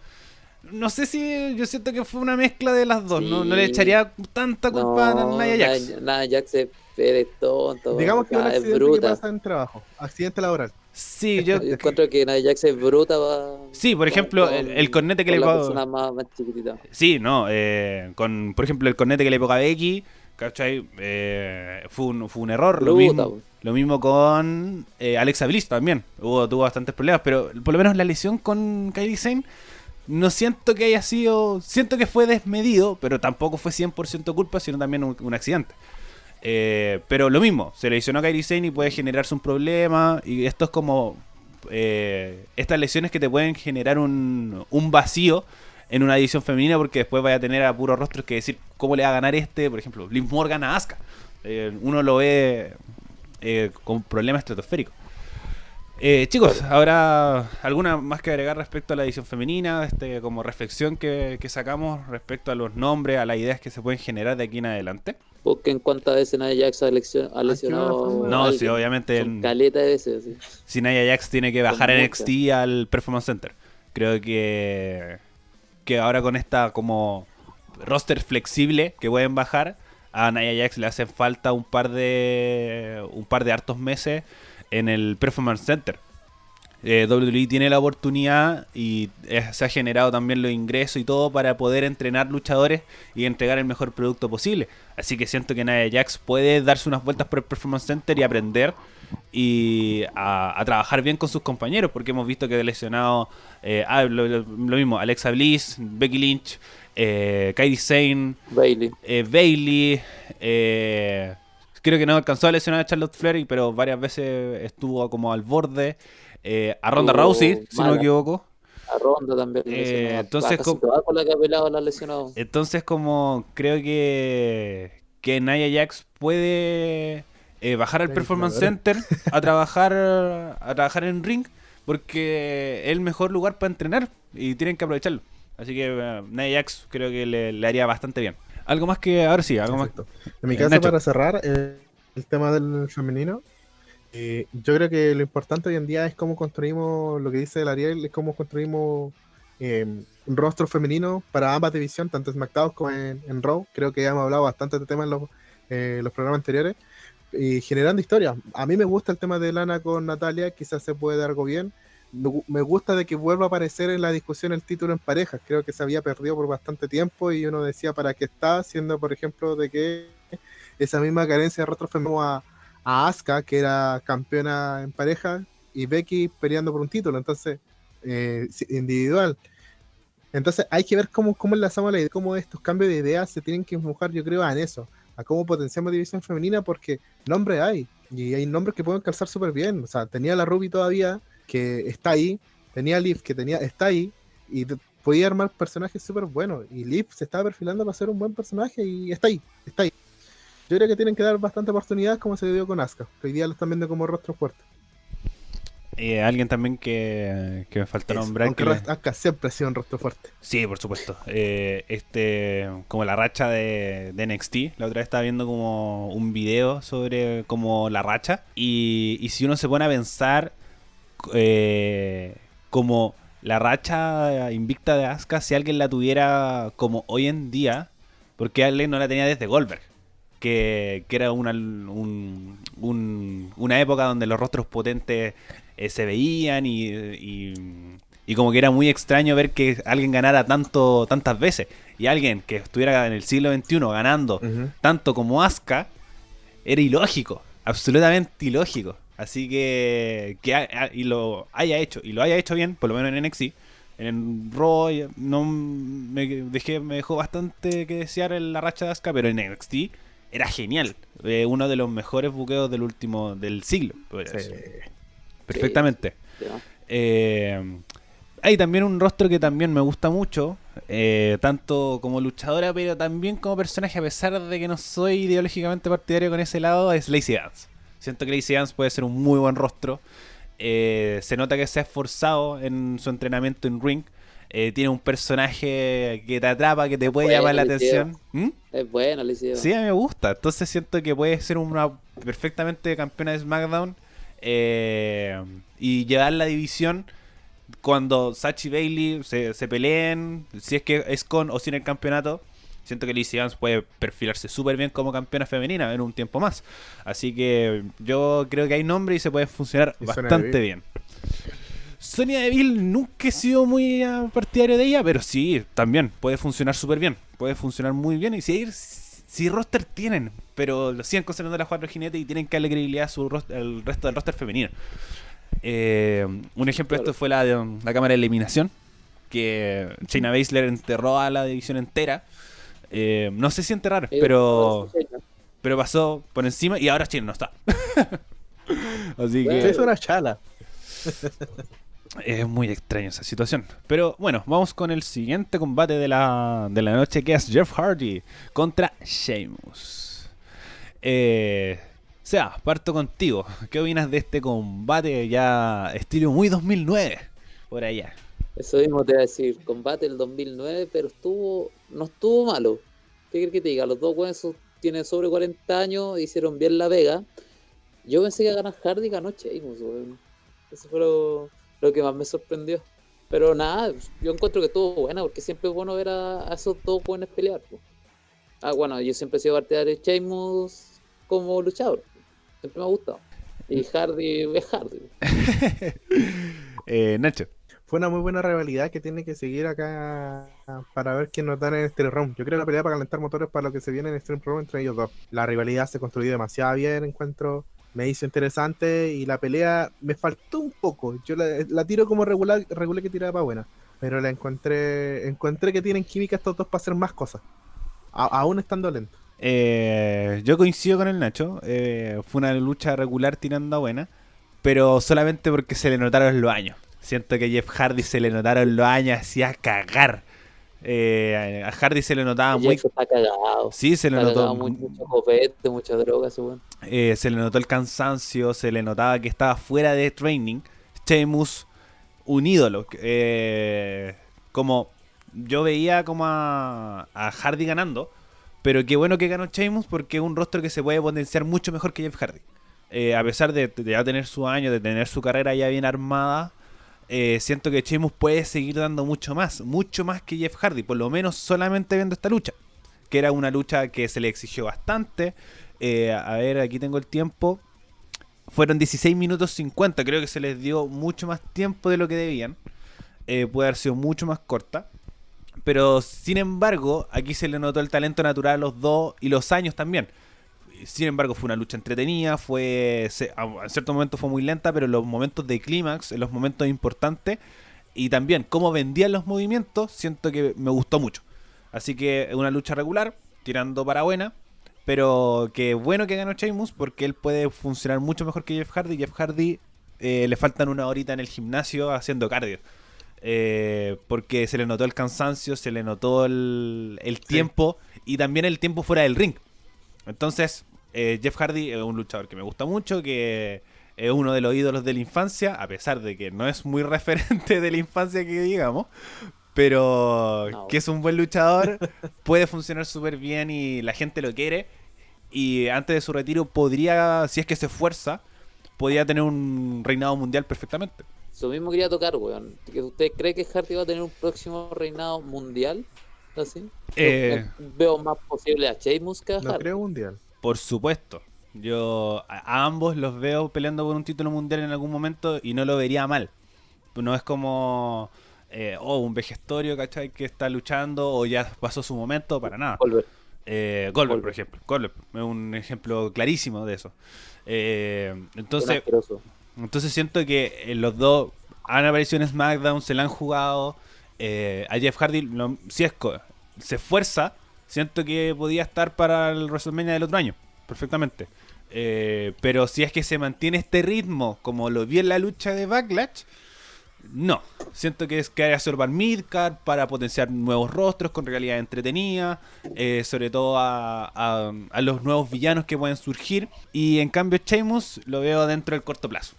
No sé si yo siento que fue una mezcla de las dos, no, no le echaría tanta culpa No, a Nia Jax. Nia Jax es, es tonto. Digamos que es un ah, es accidente que bruta. pasa en trabajo. Accidente laboral. Sí, yo, Yo encuentro que Nia Jax es bruta. pa- Sí, por ejemplo, con- el- el cornete que con le persona más, más chiquitita. Sí, no, eh, con, por ejemplo, el cornete que le ponga a Becky, ¿cachai? Eh, fue, un, fue un error. lo, Bruta, mismo, po. lo mismo con eh, Alexa Bliss también. Hubo, tuvo bastantes problemas, pero por lo menos la lesión con Kylie Sane, no siento que haya sido. Siento que fue desmedido, pero tampoco fue 100% culpa, sino también un, un accidente. Eh, pero lo mismo, se lesionó a Kairi Sane y puede generarse un problema. Y esto es como eh, estas lesiones que te pueden generar un, vacío en una edición femenina porque después vaya a tener a puros rostros que decir cómo le va a ganar este, por ejemplo, Liv Morgan a Asuka. Eh, uno lo ve eh, con problemas estratosféricos. Eh, chicos, ¿habrá alguna más que agregar respecto a la edición femenina? Este, como reflexión que sacamos respecto a los nombres, a las ideas que se pueden generar de aquí en adelante. Busquen cuántas veces Nia Jax ha, ha lesionado. No, a sí, obviamente en- caleta de veces. sí. si Nia Jax tiene que bajar en. NXT al Performance Center. Creo que, que ahora con esta como roster flexible que pueden bajar, a Nia Jax le hacen falta un par de un par de hartos meses en el Performance Center. Eh, WWE tiene la oportunidad y eh, se ha generado también los ingresos y todo para poder entrenar luchadores y entregar el mejor producto posible. Así que siento que Nia Jax puede darse unas vueltas por el Performance Center y aprender y a, a trabajar bien con sus compañeros, porque hemos visto que ha lesionado eh, ah, lo, lo- lo mismo, Alexa Bliss, Becky Lynch, eh, Kairi Sane, Bailey. Bailey, creo que no alcanzó a lesionar a Charlotte Flair, pero varias veces estuvo como al borde. Eh, a Ronda Estuvo Rousey, si no me equivoco. A Ronda también. Eh, entonces, A casi com- todas con la que ha pelado la ha lesionado. Entonces, como creo que, que Nia Jax puede eh, bajar al Performance. Center a trabajar a trabajar en ring, porque es el mejor lugar para entrenar y tienen que aprovecharlo. Así que eh, Nia Jax creo que le, le haría bastante bien. Algo más que, ahora sí, algo más. En mi caso, Nacho. para cerrar eh, el tema del femenino, eh, yo creo que lo importante hoy en día es cómo construimos, lo que dice el Ariel, es cómo construimos eh, un rostro femenino para ambas divisiones, tanto en SmackDown como en, en Raw. Creo que ya hemos hablado bastante de este tema en los, eh, los programas anteriores. Y generando historias. A mí me gusta el tema de Lana con Natalia, quizás se puede dar algo bien. Me gusta de que vuelva a aparecer en la discusión el título en parejas. Creo que se había perdido por bastante tiempo y uno decía para qué está, siendo por ejemplo de que esa misma carencia de rostro femenino a, a Asuka, que era campeona en pareja, y Becky peleando por un título. Entonces, eh, individual. Entonces hay que ver cómo, cómo enlazamos la idea, cómo estos cambios de ideas se tienen que enfocar, yo creo, en eso, a cómo potenciamos división femenina, porque nombres hay, y hay nombres que pueden calzar súper bien. O sea, tenía la Ruby todavía, que está ahí, tenía Liv, que tenía, está ahí, y podía armar personajes súper buenos. Y Liv se estaba perfilando para ser un buen personaje, y está ahí, está ahí. Yo creo que tienen que dar bastante oportunidad, como se dio con Asuka, hoy día lo están viendo como rostro fuerte. Eh, alguien también que, que me falta Eso, nombrar. aunque que le- Asuka siempre ha sido un rostro fuerte. Sí, por supuesto. Eh, este, como la racha de, de NXT. La otra vez estaba viendo como un video sobre como la racha. Y, y si uno se pone a pensar eh, como la racha invicta de Asuka, si alguien la tuviera como hoy en día, porque alguien no la tenía desde Goldberg. Que, que era una, un- un- una época donde los rostros potentes eh, se veían y, y, y como que era muy extraño ver que alguien ganara tanto tantas veces. Y alguien que estuviera en el siglo XXI ganando tanto como Asuka, era ilógico, absolutamente ilógico. Así que, que ha- ha- y lo haya hecho, y lo haya hecho bien, por lo menos en NXT. En Raw no me dejé, me dejó bastante que desear en la racha de Asuka, pero en NXT era genial. Eh, uno de los mejores buqueos del último, del siglo. Sí. Perfectamente. Eh, hay también un rostro que también me gusta mucho, eh, tanto como luchadora, pero también como personaje, a pesar de que no soy ideológicamente partidario con ese lado, es Lacey Evans. Siento que Lacey Evans puede ser un muy buen rostro. Se nota que se ha esforzado en su entrenamiento en ring. Eh, tiene un personaje que te atrapa, que te puede Bueno, llamar la atención. ¿Mm? Es bueno, le hicieron. Sí, a mí me gusta. Entonces siento que puede ser una perfectamente campeona de SmackDown eh, y llevar la división cuando Sachi y Bailey se, se peleen, si es que es con o sin el campeonato. Siento que Lacey Evans puede perfilarse súper bien como campeona femenina en un tiempo más. Así que yo creo que hay nombre y se puede funcionar Y bastante bien. Sonia Deville nunca he sido muy ah, partidario de ella, pero sí, también puede funcionar súper bien. Puede funcionar muy bien. Y si, hay- si roster tienen, pero lo siguen considerando las cuatro jinetes y tienen que darle credibilidad a su ros- al resto del roster femenino. Eh, un ejemplo de Claro. esto fue la de um, la cámara de eliminación, que Shayna Baszler enterró a la división entera. Eh, no sé si enterrar, Eh, pero, pero pasó por encima y ahora Shayna no está. Así que Es una chala. es muy extraña esa situación. Pero bueno, vamos con el siguiente combate de la, de la noche que es Jeff Hardy contra Sheamus. Eh, sea, parto contigo. ¿Qué opinas de este combate ya estilo muy 2009? Por allá. Eso mismo te iba a decir, combate el 2009, pero estuvo, no estuvo malo. ¿Qué quieres que te diga? Los dos buenos tienen sobre 40 años, hicieron bien la vega. Yo pensé que a ganar Hardy ganó Sheamus. Eso fue lo, lo que más me sorprendió. Pero nada, yo encuentro que estuvo buena, porque siempre es bueno ver a, a esos dos buenos pelear. Ah, bueno, yo siempre he sido partidario de Sheamus como luchador. Siempre me ha gustado. Y Hardy es Hardy. Eh, Nacho. Fue una muy buena rivalidad que tiene que seguir acá para ver quién nos da en el Extreme Room. Yo creo que la pelea para calentar motores para lo que se viene en el Extreme Room entre ellos dos. La rivalidad se construyó demasiado bien, encuentro. Me hizo interesante y la pelea me faltó un poco. Yo la, la tiro como regular, regular que tiraba para buena. Pero la encontré, encontré que tienen química estos dos para hacer más cosas. A- aún estando lento. Eh, yo coincido con el Nacho. eh, fue una lucha regular tirando a buena. Pero solamente porque se le notaron los años. Siento que Jeff Hardy se le notaron los años, hacía cagar. Eh, a Hardy se le notaba muy. Está cagado. Sí, se le notó. mucho, mucho copete, mucha droga, eh, se le notó el cansancio, se le notaba que estaba fuera de training. Sheamus, un ídolo. eh, como yo veía como a, a Hardy ganando, pero qué bueno que ganó Sheamus porque es un rostro que se puede potenciar mucho mejor que Jeff Hardy. A pesar de, de ya tener su año, de tener su carrera ya bien armada, eh, siento que Sheamus puede seguir dando mucho más, mucho más que Jeff Hardy, por lo menos solamente viendo esta lucha, que era una lucha que se le exigió bastante. Eh, a ver, aquí tengo el tiempo. Fueron 16 minutos 50, creo que se les dio mucho más tiempo de lo que debían. Eh, puede haber sido mucho más corta. Pero sin embargo, aquí se le notó el talento natural a los dos y los años también. Sin embargo, fue una lucha entretenida, fue se- a- en ciertos momentos fue muy lenta, pero en los momentos de clímax, en los momentos importantes, y también cómo vendían los movimientos, siento que me gustó mucho. Así que es una lucha regular, tirando para buena, pero que bueno que ganó Sheamus porque él puede funcionar mucho mejor que Jeff Hardy. Jeff Hardy eh, le faltan una horita en el gimnasio haciendo cardio. Eh, porque se le notó el cansancio, se le notó el, el tiempo y también el tiempo fuera del ring. Entonces, eh, Jeff Hardy es un luchador que me gusta mucho, que es uno de los ídolos de la infancia, a pesar de que no es muy referente de la infancia que digamos, pero No. que es un buen luchador, puede funcionar súper bien y la gente lo quiere. Y antes de su retiro podría, si es que se esfuerza, podría tener un reinado mundial perfectamente. Eso mismo quería tocar, weón. ¿Que ¿Usted cree que Hardy va a tener un próximo reinado mundial? ¿Así? Eh. Veo más posible a Sheamus que a No Hardy. creo mundial. Por supuesto. Yo a, ambos los veo peleando por un título mundial en algún momento y no lo vería mal. No es como eh, oh, un vejestorio, ¿cachai? Que está luchando o ya pasó su momento, para nada. Goldberg. Eh, Goldberg, por ejemplo. Goldberg es un ejemplo clarísimo de eso. Eh, entonces, entonces siento que eh, los dos han aparecido en SmackDown, se la han jugado. Eh, a Jeff Hardy, lo- si es se esfuerza, siento que podía estar para el WrestleMania del otro año, perfectamente. Eh, pero si es que se mantiene este ritmo, como lo vi en la lucha de Backlash, no. Siento que es que hay que Midcard para potenciar nuevos rostros con realidad entretenida, eh, sobre todo a, a- a los nuevos villanos que pueden surgir. Y en cambio, Sheamus lo veo dentro del corto plazo.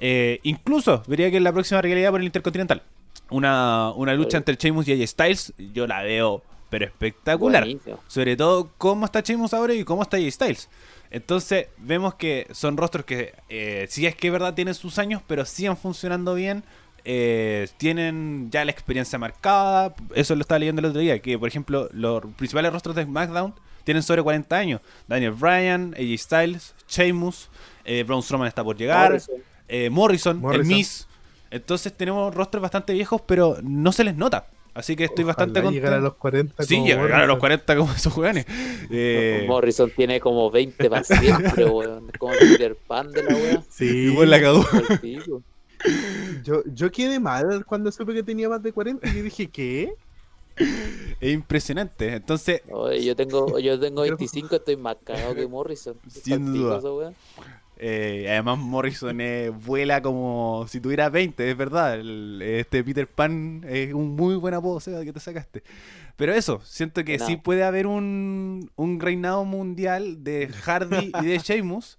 Eh, incluso vería que en la próxima realidad por el Intercontinental. Una, una lucha entre Sheamus y AJ Styles, yo la veo, pero espectacular. Buenísimo. Sobre todo cómo está Sheamus ahora y cómo está AJ Styles. Entonces vemos que son rostros que eh, sí es que es verdad tienen sus años, pero siguen funcionando bien. eh, tienen ya la experiencia marcada. Eso lo estaba leyendo el otro día. Que por ejemplo los principales rostros de SmackDown tienen sobre 40 años. Daniel Bryan, AJ Styles, Sheamus, eh, Braun Strowman está por llegar. Morrison. eh, Morrison, el Morrison. Miz. Entonces tenemos rostros bastante viejos, pero no se les nota. Así que estoy bastante Ojalá llegar a contento. los 40 Sí, llegar a los Morrison. 40 como esos jugadores. Eh, Morrison tiene como 20 para siempre, weón. Es como el Peter Pan de la weá. Sí, igual la cagó. Yo, yo quedé mal cuando supe que tenía más de 40 y yo dije, ¿qué? Es impresionante. Entonces, Oye, yo tengo, yo tengo Pero- 25, estoy más cagado que Morrison. Sin duda. weá. Eh, además Morrison eh, vuela como si tuviera 20, es verdad. El- este Peter Pan es un muy buen apodo, Seba, que te sacaste. Pero eso, siento que No. sí puede haber un, un reinado mundial de Hardy y de Sheamus,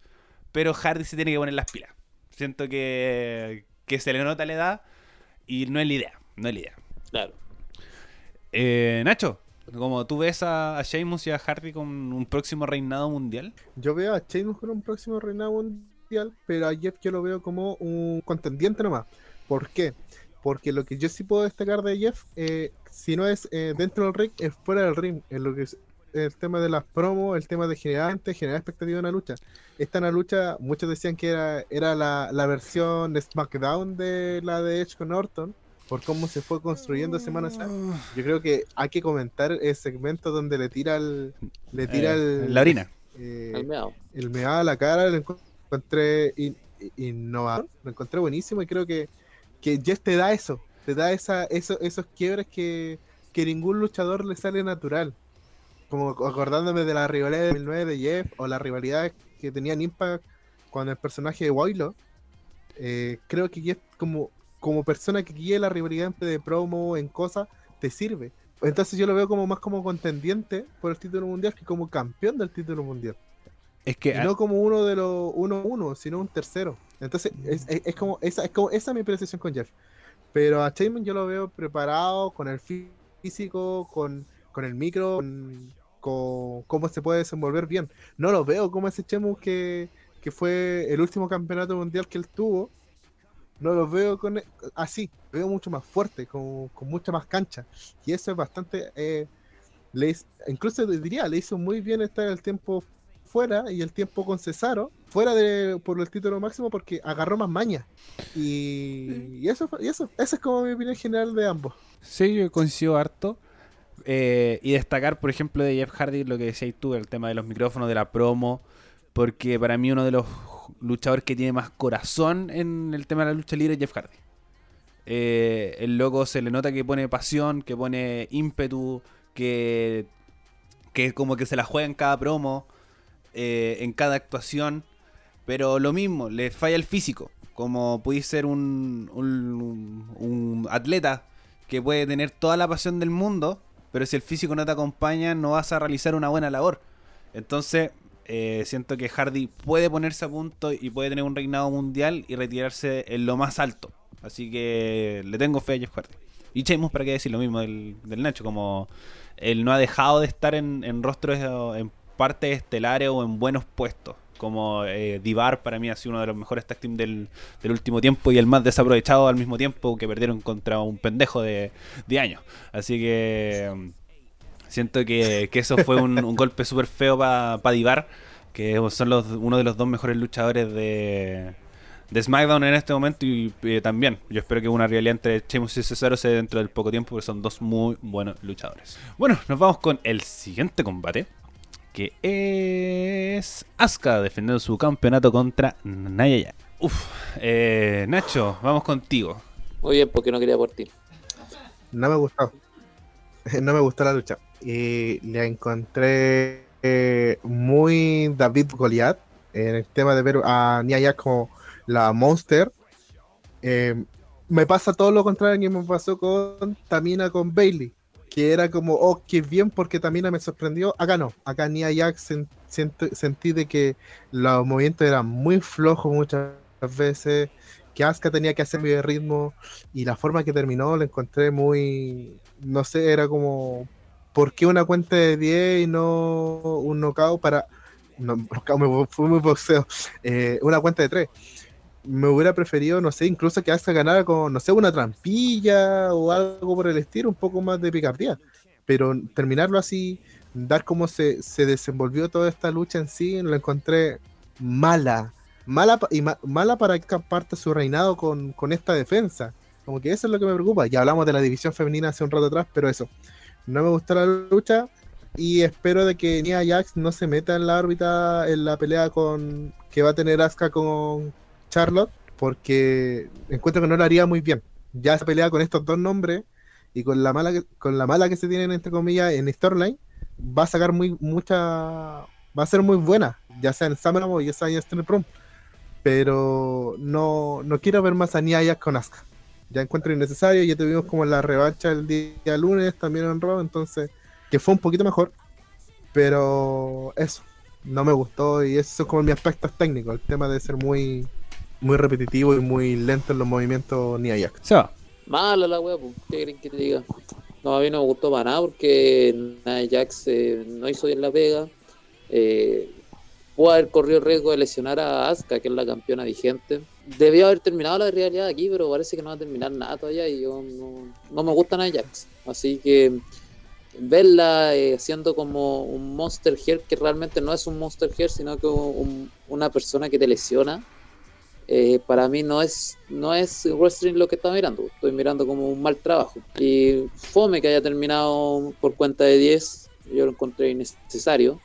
pero Hardy se tiene que poner las pilas. Siento que, que se le nota la edad y no es la idea, no es la idea. Claro. Eh, Nacho, como tú ves a, a Sheamus y a Hardy con un próximo reinado mundial, Yo veo a Sheamus con un próximo reinado mundial, pero a Jeff yo lo veo como un contendiente nomás. ¿Por qué? Porque lo que yo sí puedo destacar de Jeff, eh, si no es eh, dentro del ring, es fuera del ring. En lo que es el tema de las promos, el tema de generar antes, generar expectativa de una lucha. Esta una lucha, muchos decían que era, era la, la versión de SmackDown de la de Edge con Orton, por cómo se fue construyendo semana a semana. Yo creo que hay que comentar el segmento donde le tira el. Le tira Eh, el. la orina. eh, Al meado. el me da la cara, lo encontré in- innovador, lo encontré buenísimo y creo que, que Jeff te da eso, te da esa, eso, esos quiebres que, que ningún luchador le sale natural. Como acordándome de la rivalidad de 2009 de Jeff o la rivalidad que tenían Impact con el personaje de Wilo. eh, creo que Jeff como, como persona que guíe la rivalidad de promo en cosas, te sirve. Entonces yo lo veo como más como contendiente por el título mundial que como campeón del título mundial. Es que Y no como uno de los uno uno, sino un tercero. Entonces, es, es- es como esa es como esa es mi percepción con Jeff. Pero a Chayman yo lo veo preparado con el fí- físico, con, con el micro, con, con cómo se puede desenvolver bien. No lo veo como ese Chemu que, que fue el último campeonato mundial que él tuvo, no los veo con así, veo mucho más fuerte, con, con mucha más cancha. Y eso es bastante, eh, le, incluso diría, le hizo muy bien estar el tiempo fuera y el tiempo con Cesaro, fuera de por el título máximo porque agarró más maña. Y, y eso, y eso, esa es como mi opinión general de ambos. Sí, yo coincido harto. Eh, y destacar, por ejemplo, de Jeff Hardy, lo que decías tú, el tema de los micrófonos, de la promo, porque para mí uno de los luchadores que tiene más corazón en el tema de la lucha libre es Jeff Hardy. Eh, el loco se le nota que pone pasión, que pone ímpetu, que, que como que se la juega en cada promo, eh, en cada actuación, pero lo mismo, le falla el físico, como puede ser un, un atleta que puede tener toda la pasión del mundo, pero si el físico no te acompaña, no vas a realizar una buena labor. Entonces, eh, siento que Hardy puede ponerse a punto y puede tener un reinado mundial y retirarse en lo más alto. Así que le tengo fe a Jeff Hardy. Y Sheamus, para qué decir lo mismo del, Nacho, como él no ha dejado de estar en, en rostros, en partes estelares o en buenos puestos. Como eh, Divar para mí ha sido uno de los mejores tag team del, último tiempo y el más desaprovechado al mismo tiempo que perdieron contra un pendejo de, de años. Así que Siento que, eso fue un, golpe súper feo para pa Divar, que son los, uno de los dos mejores luchadores de, de SmackDown en este momento y, también. Yo espero que una realidad entre Sheamus y Cesaro se dentro del poco tiempo, porque son dos muy buenos luchadores. Bueno, nos vamos con el siguiente combate, que es Asuka defendiendo su campeonato contra Naya. Uf, eh, Nacho, vamos contigo. Muy bien, porque no quería por ti. No me gustó. No me gustó la lucha y le encontré eh, muy David Goliath en el tema de ver a Nia como la monster. Eh, me pasa todo lo contrario que me pasó con Tamina con Bailey, que era como, oh, qué bien porque Tamina me sorprendió. Acá no, acá Nia Jax sentí de que los movimientos eran muy flojos muchas veces, que Asuka tenía que hacer mi ritmo y la forma que terminó la encontré muy, no sé, era como ¿por qué una cuenta de 10 y no un knockout para... No, me fue muy boxeo. Eh, una cuenta de 3. Me hubiera preferido, no sé, incluso que haga ganar con, no sé, una trampilla o algo por el estilo, un poco más de picardía. Pero terminarlo así, dar cómo se, se desenvolvió toda esta lucha en sí, lo encontré mala. Mala, y mala para que parte su reinado con, con esta defensa. Como que eso es lo que me preocupa. Ya hablamos de la división femenina hace un rato atrás, pero eso no me gustó la lucha y espero de que Nia Jax no se meta en la órbita en la pelea con que va a tener Asuka con Charlotte porque encuentro que no lo haría muy bien. Ya esa pelea con estos dos nombres y con la mala que, con la mala que se tienen entre comillas en Storyline va a sacar muy mucha va a ser muy buena, ya sea en SummerSlam o ya sea en Street. Pero no, no quiero ver más a Nia Jax con Asuka ya encuentro innecesario. Ya tuvimos como la revancha el día lunes también en Raw, entonces, que fue un poquito mejor. Pero eso, no me gustó y eso es como mi aspecto técnico, el tema de ser muy muy repetitivo y muy lento en los movimientos ni. Se va. Mala la wea, ¿qué creen que te diga? No, a mí no me gustó para nada porque Ajax eh, no hizo bien la pega. Eh, pudo haber corrido riesgo de lesionar a Asuka, que es la campeona vigente debió haber terminado la realidad aquí, pero parece que no va a terminar nada todavía y yo no, me gusta nada Jax. Así que verla eh, siendo como un Monster Hair que realmente no es un Monster Hair, sino que una persona que te lesiona, eh, para mí no es, no es wrestling lo que está mirando. Estoy mirando como un mal trabajo. Y fome que haya terminado por cuenta de 10, yo lo encontré innecesario.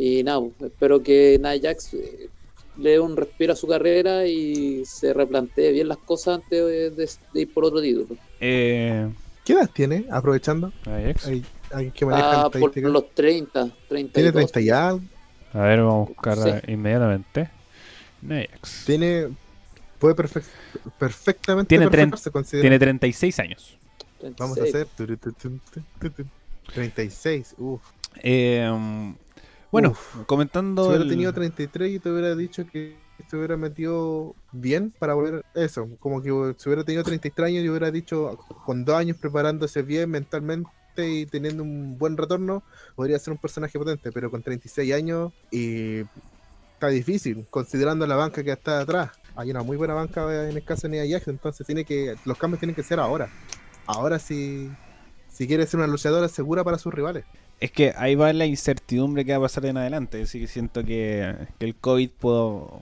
Y nada, espero que Nia Jax eh, le dé un respiro a su carrera y se replantee bien las cosas antes de, ir por otro título. Eh, ¿Qué edad tiene, aprovechando? Hay, que ah, por los 30, 30 ¿Tiene 30 ya? A ver, vamos a buscar inmediatamente. Next. Tiene. Puede perfectamente. Tiene, tiene 36 años. Vamos a hacer. 36, uff. Eh, bueno, comentando. Si hubiera tenido 33 y te hubiera dicho que te hubiera metido bien para volver eso. Como que si hubiera tenido 33 años y hubiera dicho con dos años preparándose bien mentalmente y teniendo un buen retorno, podría ser un personaje potente. Pero con 36 años y está difícil, considerando la banca que está atrás. hay una muy buena banca en el caso de Nia Jax, entonces tiene que, los cambios tienen que ser ahora. Ahora sí, si quiere ser una luchadora segura para sus rivales. Es que ahí va la incertidumbre que va a pasar en adelante. Así que siento que, que el COVID puedo,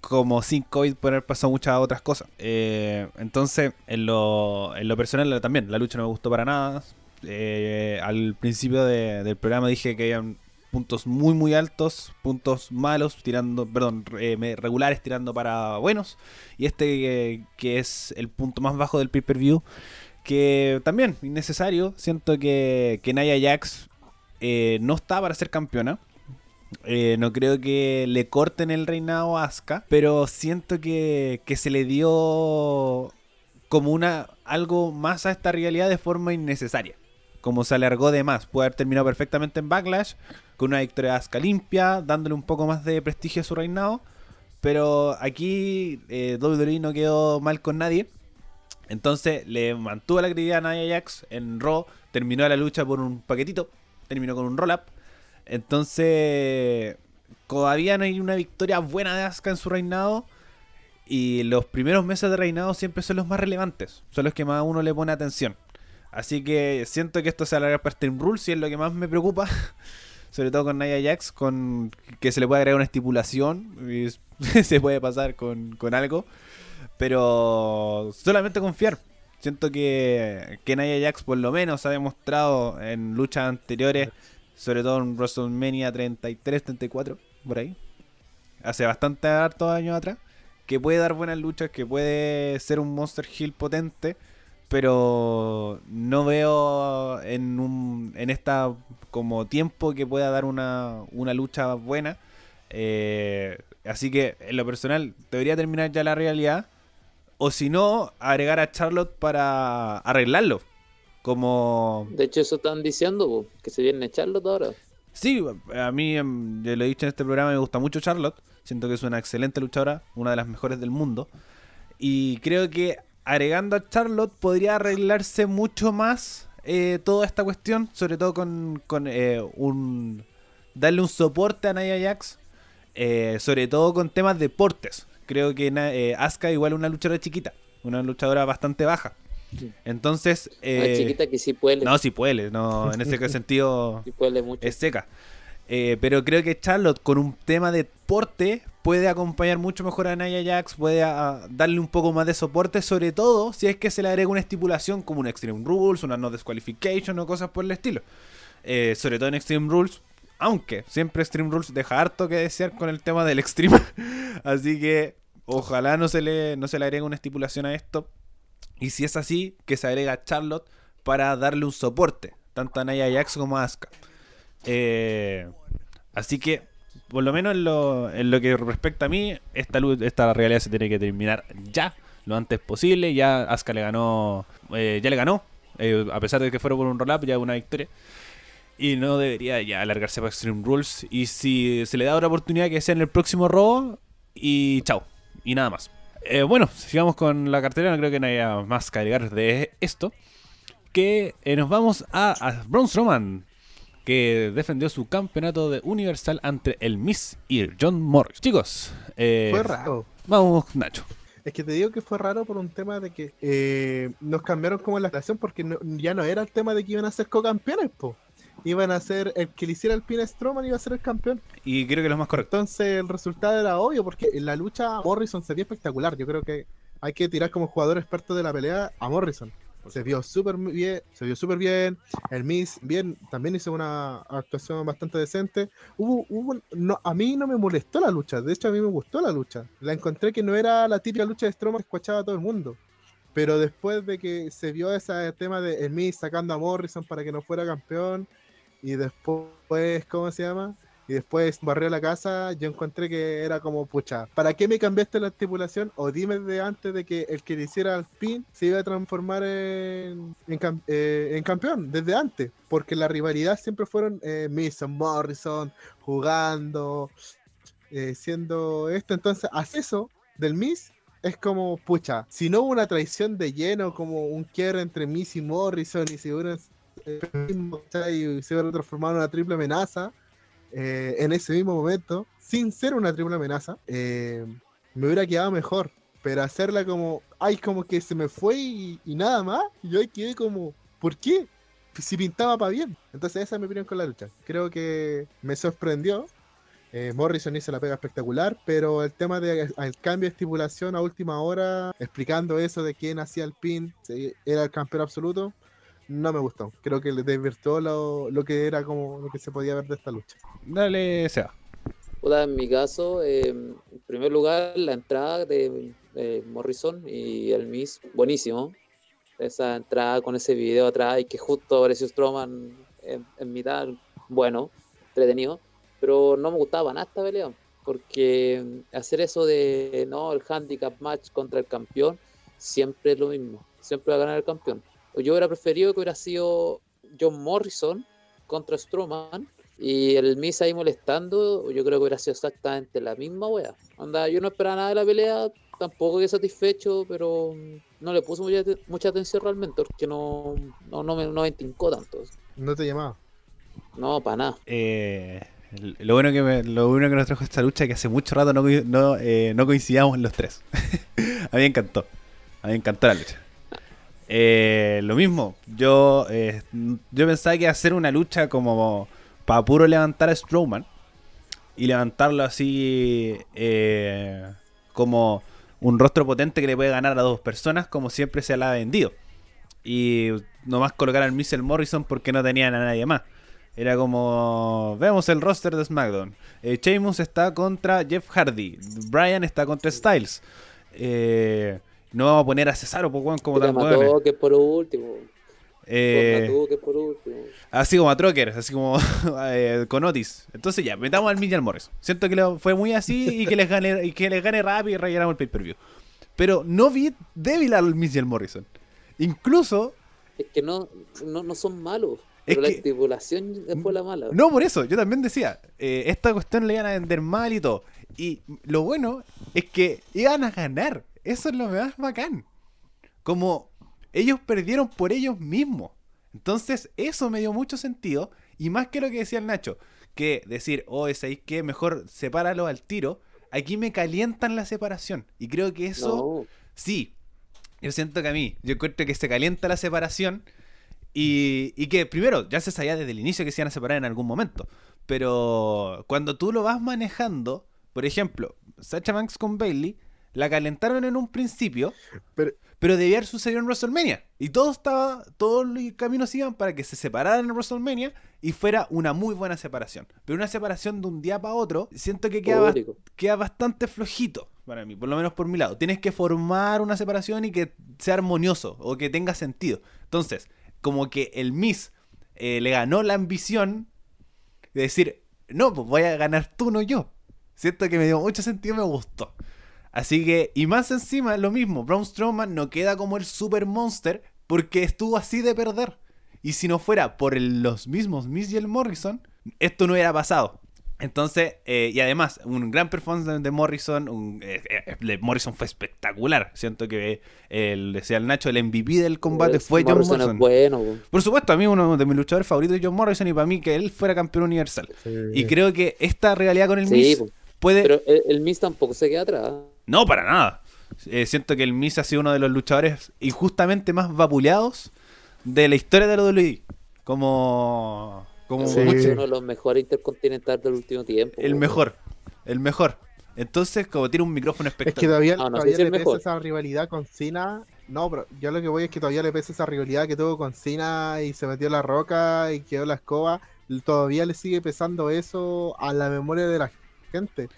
como sin COVID pueden haber pasado muchas otras cosas. Eh, entonces, en lo, en lo personal también, la lucha no me gustó para nada. Eh, al principio de- del programa dije que habían puntos muy muy altos, puntos malos, tirando, perdón, eh, regulares tirando para buenos. Y este eh, que es el punto más bajo del pay-per-view, que también innecesario. Siento que, que Nia Jax eh, no está para ser campeona. Eh, no creo que le corten el reinado a Asuka, pero siento que, que se le dio como una algo más a esta realidad de forma innecesaria. Como se alargó de más. Puede haber terminado perfectamente en Backlash, con una victoria de Asuka limpia, dándole un poco más de prestigio a su reinado. Pero aquí eh, WWE no quedó mal con nadie. Entonces le mantuvo la credibilidad a Nia Jax en Raw. Terminó la lucha por un paquetito. Terminó con un roll-up. Entonces, todavía no hay una victoria buena de Asuka en su reinado. Y los primeros meses de reinado siempre son los más relevantes. Son los que más uno le pone atención. Así que siento que esto se alarga para Stream Rules y es lo que más me preocupa. Sobre todo con Nia Jax, con que se le puede agregar una estipulación. Y se puede pasar con, con algo. Pero solamente confiar. Siento que, que Jax por lo menos ha demostrado en luchas anteriores, sobre todo en WrestleMania 33, 34, por ahí. Hace bastante hartos años atrás. Que puede dar buenas luchas, que puede ser un Monster Hill potente. Pero no veo en, un, en esta como tiempo que pueda dar una, una lucha buena. Eh, así que en lo personal debería terminar ya la realidad. O si no, agregar a Charlotte para arreglarlo. Como... De hecho, eso están diciendo, po, que se vienen a echarlo ahora. Sí, a mí, em, ya lo he dicho en este programa, me gusta mucho Charlotte. Siento que es una excelente luchadora, una de las mejores del mundo. Y creo que agregando a Charlotte podría arreglarse mucho más eh, toda esta cuestión, sobre todo con, con eh, un darle un soporte a Nia Jax, eh, sobre todo con temas de portes. Creo que eh, Asuka igual es una luchadora chiquita, una luchadora bastante baja. Sí. Entonces, Una eh, chiquita que sí puede, no, si puede, no, en ese sentido sí puede mucho. es seca. Eh, pero creo que Charlotte con un tema de porte puede acompañar mucho mejor a Nia Jax, puede ah, darle un poco más de soporte, sobre todo si es que se le agrega una estipulación como un Extreme Rules, una no disqualification o cosas por el estilo. Eh, sobre todo en Extreme Rules, aunque siempre Extreme Rules deja harto que desear con el tema del Extreme. así que ojalá no se le, no se le agregue una estipulación a esto. Y si es así, que se agrega Charlotte para darle un soporte, tanto a Nia Jax como a Asuka. Eh, así que, por lo menos en lo, en lo que respecta a mí, esta, esta realidad se tiene que terminar ya, lo antes posible. Ya Asuka le ganó, eh, ya le ganó, eh, a pesar de que fuera por un roll-up, ya una victoria. Y no debería ya alargarse para Extreme Rules. Y si se le da otra oportunidad, que sea en el próximo robo. Y chao. Y nada más. Eh, bueno, sigamos con la cartera. No creo que no haya más que agregar de esto. Que eh, nos vamos a, a Braun Strowman. Que defendió su campeonato de Universal ante el Miss y John Morris. Chicos, eh, Fue raro. vamos, Nacho. Es que te digo que fue raro por un tema de que eh, nos cambiaron como la relación porque no- ya no era el tema de que iban a ser co-campeones, po. Iban a ser el que le hiciera el pin a Strowman iba a ser el campeón. Y creo que lo más correcto. Entonces el resultado era obvio porque en la lucha Morrison se vio espectacular. Yo creo que hay que tirar como jugador experto de la pelea a Morrison. Se vio súper bien, se vio súper bien. El Miss bien, también hizo una actuación bastante decente. Hubo, hubo, no, a mí no me molestó la lucha, de hecho a mí me gustó la lucha. La encontré que no era la típica lucha de Strowman que escuchaba a todo el mundo. Pero después de que se vio ese tema de el Miss sacando a Morrison para que no fuera campeón, y después, ¿cómo se llama? Y después barrió la casa, yo encontré que era como, pucha, ¿para qué me cambiaste la estipulación? O dime de antes de que el que le hiciera el pin se iba a transformar en, en, eh, campeón, desde antes. Porque la rivalidad siempre fueron eh, Mason Morrison jugando, eh, siendo esto. Entonces, haz eso del Miss. Es como, pucha, si no hubo una traición de lleno, como un quiebre entre Miss y Morrison, y si hubieran y se hubiera transformado en una triple amenaza, eh, en ese mismo momento, sin ser una triple amenaza, eh, me hubiera quedado mejor. Pero hacerla como, ay, como que se me fue y, nada más. Y yo ahí quedé como, ¿por qué? Si pintaba para bien. Entonces esa es mi opinión con la lucha. Creo que me sorprendió. Eh, Morrison hizo la pega espectacular, pero el tema del cambio de estipulación a última hora, explicando eso de quién hacía el pin, era el campeón absoluto, no me gustó. Creo que le desvirtuó lo, lo que era como lo que se podía ver de esta lucha. Dale, Seba. Puta, en mi caso, eh, en primer lugar, la entrada de, Morrison y el Miss, buenísimo. Esa entrada con ese video atrás y que justo apareció Strowman en, en mitad, bueno, entretenido. Pero no me gustaba nada esta pelea, porque hacer eso de, no, el handicap match contra el campeón, siempre es lo mismo. Siempre va a ganar el campeón. Yo hubiera preferido que hubiera sido John Morrison contra Strowman y el Miz ahí molestando, yo creo que hubiera sido exactamente la misma wea. Anda, yo no esperaba nada de la pelea, tampoco quedé satisfecho, pero no le puse mucha, mucha atención realmente, porque no, no, no me, no me entincó tanto. No te llamaba. No, para nada. Eh, lo, bueno que me- lo bueno que nos trajo esta lucha es que hace mucho rato no, no, eh, no coincidíamos los tres. a mí me encantó. A mí me encantó la lucha. Eh, lo mismo, yo, eh, yo pensaba que iba a ser una lucha como para puro levantar a Strowman y levantarlo así eh, como un rostro potente que le puede ganar a dos personas, como siempre se la ha vendido. Y nomás colocar al Missile Morrison porque no tenían a nadie más. Era como. Vemos el roster de SmackDown. Eh, Sheamus está contra Jeff Hardy. Brian está contra Styles. Eh, no vamos a poner a Cesaro pues, weón, como tal weón. que por último. Eh, que por último. así como a Trocker, así como eh, con Otis. Entonces ya, metamos al al Morrison. Siento que fue muy así y que les gane, y que les gane rápido y rellenamos el pay-per-view. Pero no vi débil al al Morrison. Incluso Es que no, no, no son malos. Es Pero la estipulación fue la mala. No, por eso, yo también decía, eh, esta cuestión le iban a vender mal y todo. Y lo bueno es que iban a ganar. Eso es lo más bacán. Como ellos perdieron por ellos mismos. Entonces, eso me dio mucho sentido. Y más que lo que decía el Nacho, que decir, oh, es ahí que mejor sepáralo al tiro. Aquí me calientan la separación. Y creo que eso. No, Sí, yo siento que a mí, yo encuentro que se calienta la separación y, y que primero ya se sabía desde el inicio que se iban a separar en algún momento, pero cuando tú lo vas manejando, por ejemplo, Sacha Banks con Bailey, la calentaron en un principio, Pero, pero debía haber sucedido en WrestleMania. Y todo estaba, todos los caminos iban para que se separaran en WrestleMania y fuera una muy buena separación. Pero una separación de un día para otro, siento que queda bastante flojito para mí, por lo menos por mi lado. Tienes que formar una separación y que sea armonioso o que tenga sentido. Entonces, como que el Miss eh, le ganó la ambición de decir, no, pues voy a ganar tú, no yo. Siento que me dio mucho sentido, me gustó. Así que, y más encima, lo mismo, Braun Strowman no queda como el super monster porque estuvo así de perder. Y si no fuera por el- los mismos Miss y el Morrison, esto no hubiera pasado. Entonces, eh, y además, un gran performance de, Morrison. un- eh, eh, de Morrison fue espectacular. Siento que, eh, el, decía el Nacho, el MVP del combate fue John Morrison Morrison. es bueno, po. Por supuesto, a mí uno de mis luchadores favoritos es John Morrison y para mí que él fuera campeón universal. sí, Y creo que esta realidad con el Sí, Miz po. puede... Pero el, el Miz tampoco se queda atrás. No, para nada. Eh, siento que el Miz ha sido uno de los luchadores injustamente más vapuleados de la historia de la WWE. Como... Como Sí. uno de los mejores intercontinentales del último tiempo. el mejor. El mejor. Entonces, como tiene un micrófono Es que espectacular. todavía, No, no todavía si le es pesa esa rivalidad con Cena. No, pero yo lo que voy es que todavía le pesa esa rivalidad que tuvo con Cena y se metió la roca y quedó la escoba. Todavía le sigue pesando eso a la memoria de la gente.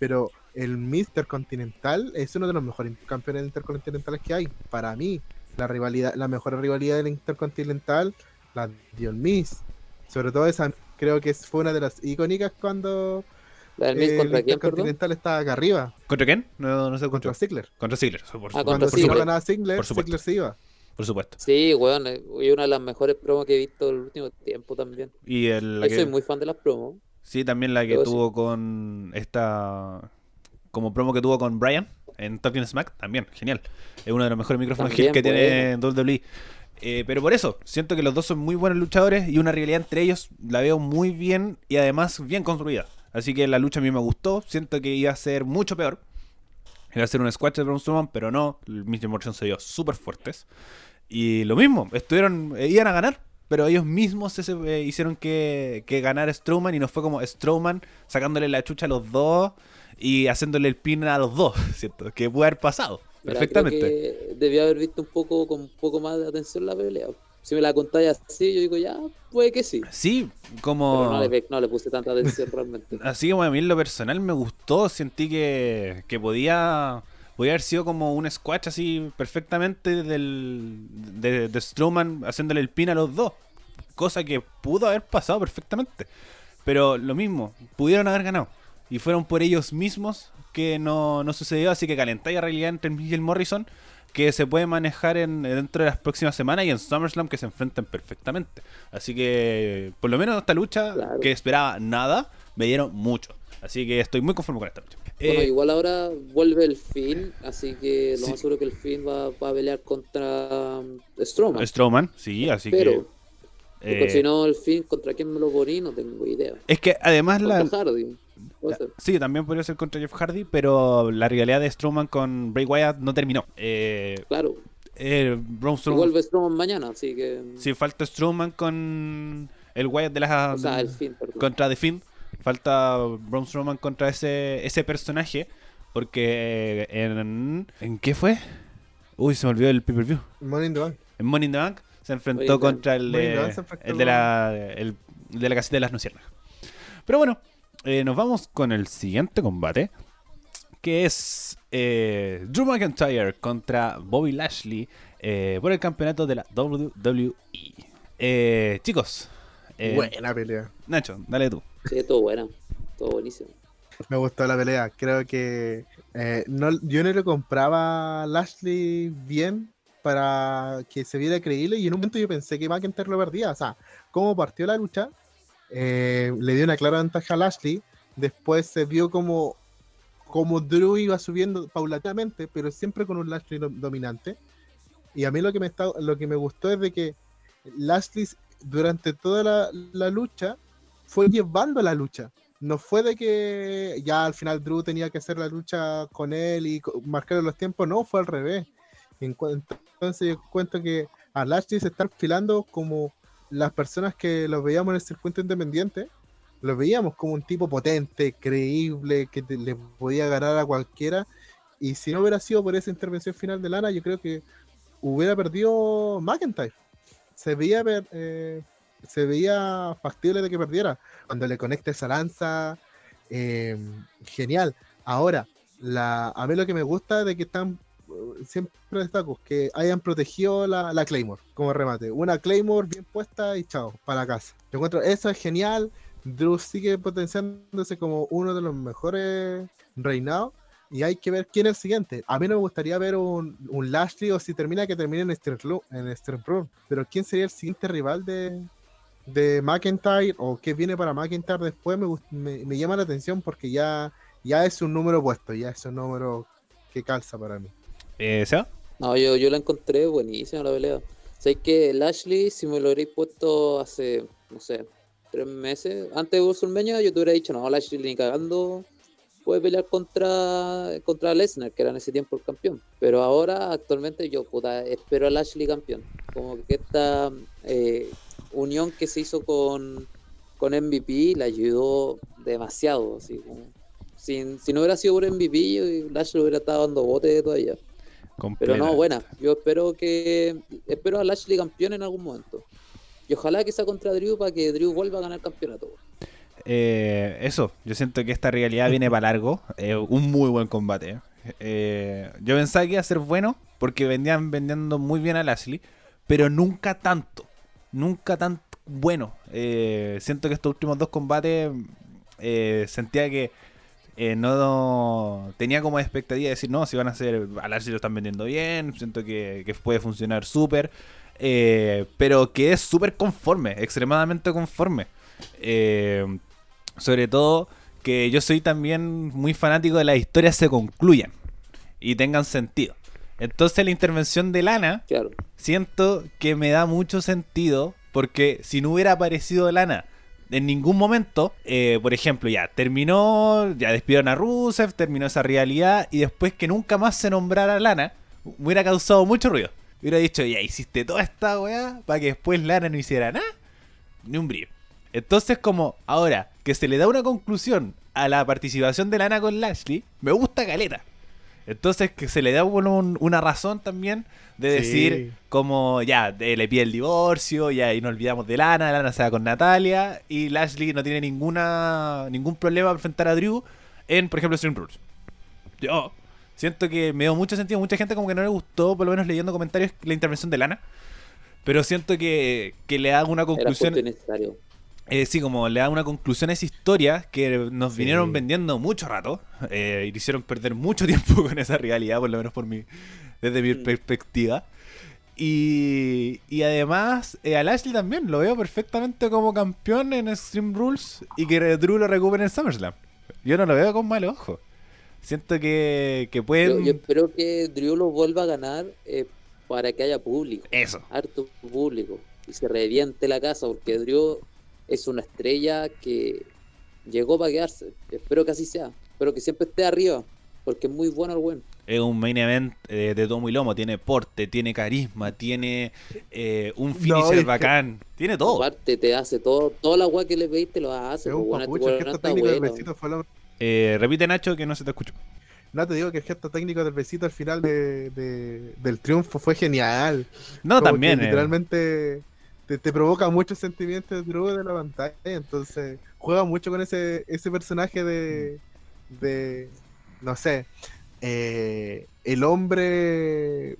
Pero el Mr. Continental es uno de los mejores campeones intercontinentales que hay. Para mí, la rivalidad, la mejor rivalidad del Intercontinental la dio el Miz. Sobre todo esa, creo que fue una de las icónicas cuando ¿La del Miz eh, contra el quién, perdón? Intercontinental estaba acá arriba. ¿Contra quién? No, no sé Contra contra. Ziggler. Contra Ziggler. Por, Ah, Cuando Ziggler ganaba Ziggler, Por supuesto. Ziggler se iba. Por supuesto. Sí, weón, es una de las mejores promos que he visto el último tiempo también. Y el, la Yo que- soy muy fan de las promos. Sí, también la que tuvo con esta. Como promo que tuvo con Brian en Talking Smack, también, genial. Es uno de los mejores micrófonos También que tiene WWE. Eh, pero por eso, siento que los dos son muy buenos luchadores y una realidad entre ellos la veo muy bien y además bien construida. Así que la lucha a mí me gustó, siento que iba a ser mucho peor. Iba a ser un squash de Braun Strowman, pero no. Y Morrison se vio súper fuertes. Y lo mismo, estuvieron, eh, iban a ganar, pero ellos mismos se, eh, hicieron que, que ganara Strowman y no fue como Strowman sacándole la chucha a los dos y haciéndole el pin a los dos, ¿cierto? Que puede haber pasado Mira, perfectamente. creo que debía haber visto un poco con un poco más de atención la pelea. Si me la contáis así, yo digo, ya, puede que sí. Sí, Pero como... no le, no le puse tanta atención realmente. Así como a mí en lo personal me gustó, sentí que, que podía, podía haber sido como un squash así perfectamente del, de, de Strowman haciéndole el pin a los dos. Cosa que pudo haber pasado perfectamente. Pero lo mismo, pudieron haber ganado. Y fueron por ellos mismos que no, no sucedió. Así que calentáis la realidad entre Miguel Morrison que se puede manejar en, dentro de las próximas semanas y en SummerSlam que se enfrentan perfectamente. Así que, por lo menos esta lucha, Claro. que esperaba nada, me dieron mucho. Así que estoy muy conforme con esta lucha. Bueno, Eh, igual ahora vuelve el Finn, así que lo Sí. más seguro que el Finn va, va a pelear contra um, Strowman. Strowman, sí, así Pero, que. porque eh, si no, el Finn, ¿contra quién me lo poní? No tengo idea. es que además la. Hardy. Puede ser. Sí, también podría ser contra Jeff Hardy, pero la rivalidad de Strowman con Bray Wyatt no terminó. Eh, Claro, eh, Braun Strowman. vuelve Strowman mañana, así que. Si falta Strowman con el Wyatt de las. O sea, el Finn, perdón. contra The Finn. Falta Braun Strowman contra ese, ese personaje. Porque en. ¿En qué fue? Uy, se me olvidó el pay-per-view. Money in the Bank. En Money in the Bank se enfrentó contra el, de- enfrentó el de la el, de la casita de las nociernas. Pero bueno, eh, nos vamos con el siguiente combate. Que es eh, Drew McIntyre contra Bobby Lashley eh, por el campeonato de la WWE. Eh, chicos, eh, Buena pelea. Nacho, dale tú. Sí, todo bueno, todo buenísimo. Me gustó la pelea. Creo que eh, no, yo no le compraba a Lashley bien para que se viera creíble y en un momento yo pensé que McIntyre lo perdía. O sea, cómo partió la lucha, eh, le dio una clara ventaja a Lashley. Después se vio como, como Drew iba subiendo paulatinamente, pero siempre con un Lashley do- dominante. Y a mí lo que me, está, lo que me gustó es de que Lashley durante toda la, la lucha fue llevando la lucha. No fue de que ya al final Drew tenía que hacer la lucha con él y marcar los tiempos, no, fue al revés. Entonces yo cuento que a Lashley se está filando como las personas que los veíamos en el circuito independiente, los veíamos como un tipo potente, creíble, que le podía ganar a cualquiera. Y si no hubiera sido por esa intervención final de Lana, yo creo que hubiera perdido McIntyre. Se veía, eh, se veía factible de que perdiera. Cuando le conecta esa lanza, eh, genial. Ahora, a mí lo que me gusta de que están, siempre destaco, que hayan protegido la, la Claymore como remate. Una Claymore bien puesta y chao, para casa. Yo encuentro eso es genial. Drew sigue potenciándose como uno de los mejores reinados. Y hay que ver quién es el siguiente. A mí no me gustaría ver un, un Lashley o si termina que termine en Stern en Room. Pero quién sería el siguiente rival de, de McIntyre o qué viene para McIntyre después me, me, me llama la atención porque ya, ya es un número puesto, ya es un número que calza para mí. Eh. No, yo, yo la encontré buenísima la pelea. Sé que Lashley, si me lo hubierais puesto hace, no sé, tres meses, antes de WrestleMania, yo te hubiera dicho, no, Lashley ni cagando puede pelear contra, contra Lesnar, que era en ese tiempo el campeón. Pero ahora, actualmente, yo puta, espero a Lashley campeón. Como que esta eh, unión que se hizo con, con MVP le ayudó demasiado. Así, como, sin- si no hubiera sido por MVP, Lashley hubiera estado dando bote todavía. Pero no, buena. Yo espero que. Espero a Lashley campeón en algún momento. Y ojalá que sea contra Drew para que Drew vuelva a ganar el campeonato. Eh, eso, yo siento que esta realidad viene para largo. eh, un muy buen combate. Eh, yo pensaba que iba a ser bueno porque vendían vendiendo muy bien a Lashley, pero nunca tanto. Nunca tan bueno. Siento que estos últimos dos combates sentía que eh, no tenía como expectativa de decir, no, si van a hacer, a Lashley lo están vendiendo bien, siento que, que puede funcionar súper, eh, pero que es súper conforme, extremadamente conforme. Eh, sobre todo que yo soy también muy fanático de las historias se concluyan y tengan sentido. Entonces la intervención de Lana Claro. siento que me da mucho sentido porque si no hubiera aparecido Lana en ningún momento, eh, por ejemplo, ya terminó, ya despidieron a Rusev, terminó esa realidad y después que nunca más se nombrara a Lana, hubiera causado mucho ruido. Hubiera dicho, ya hiciste toda esta weá para que después Lana no hiciera nada, ni un brillo. Entonces, como ahora que se le da una conclusión a la participación de Lana con Lashley, me gusta caleta. Entonces, que se le da bueno, un- una razón también de Sí. decir, como ya, de- le pide el divorcio, ya, y no olvidamos de Lana, Lana se va con Natalia, y Lashley no tiene ninguna ningún problema para enfrentar a Drew en, por ejemplo, Stream Rules. Yo siento que me dio mucho sentido, mucha gente como que no le gustó, por lo menos leyendo comentarios, la intervención de Lana. Pero siento que, que le da una Era conclusión. justo y necesario. Eh, sí, como le da una conclusión a esa historia que nos Sí. vinieron vendiendo mucho rato eh, y hicieron perder mucho tiempo con esa realidad, por lo menos por mi, desde mi Mm. perspectiva. Y, y además, eh, a Lashley también lo veo perfectamente como campeón en Extreme Rules y que Drew lo recupere en SummerSlam. Yo no lo veo con mal ojo. Siento que, que Yo, pueden. yo espero que Drew lo vuelva a ganar eh, para que haya público, Eso. harto público, y se reviente la casa, porque Drew es una estrella que llegó para quedarse. Espero que así sea. Espero que siempre esté arriba, porque es muy bueno el buen. Es un main event eh, de tomo y lomo. Tiene porte, tiene carisma, tiene eh, un No, finisher que- bacán. Tiene todo. Aparte, te hace todo, toda la weá que le pediste lo hace. Es pues, un bueno, este papucho, el weón gesto está técnico del bueno. besito fue lo... Eh, repite Nacho que no se te escuchó. No, te digo que el gesto técnico del besito al final de, de- del triunfo fue genial. No, Como también. que eh, literalmente te, provoca muchos sentimientos de de la pantalla. Entonces juega mucho con ese, ese personaje de, de no sé, eh, el hombre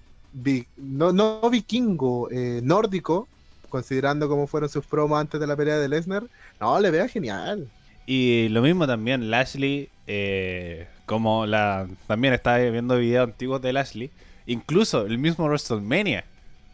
no, no vikingo, eh, nórdico, considerando cómo fueron sus promos antes de la pelea de Lesnar. No, le vea genial. Y lo mismo también, Lashley, eh, como la también estaba viendo videos antiguos de Lashley, incluso el mismo WrestleMania,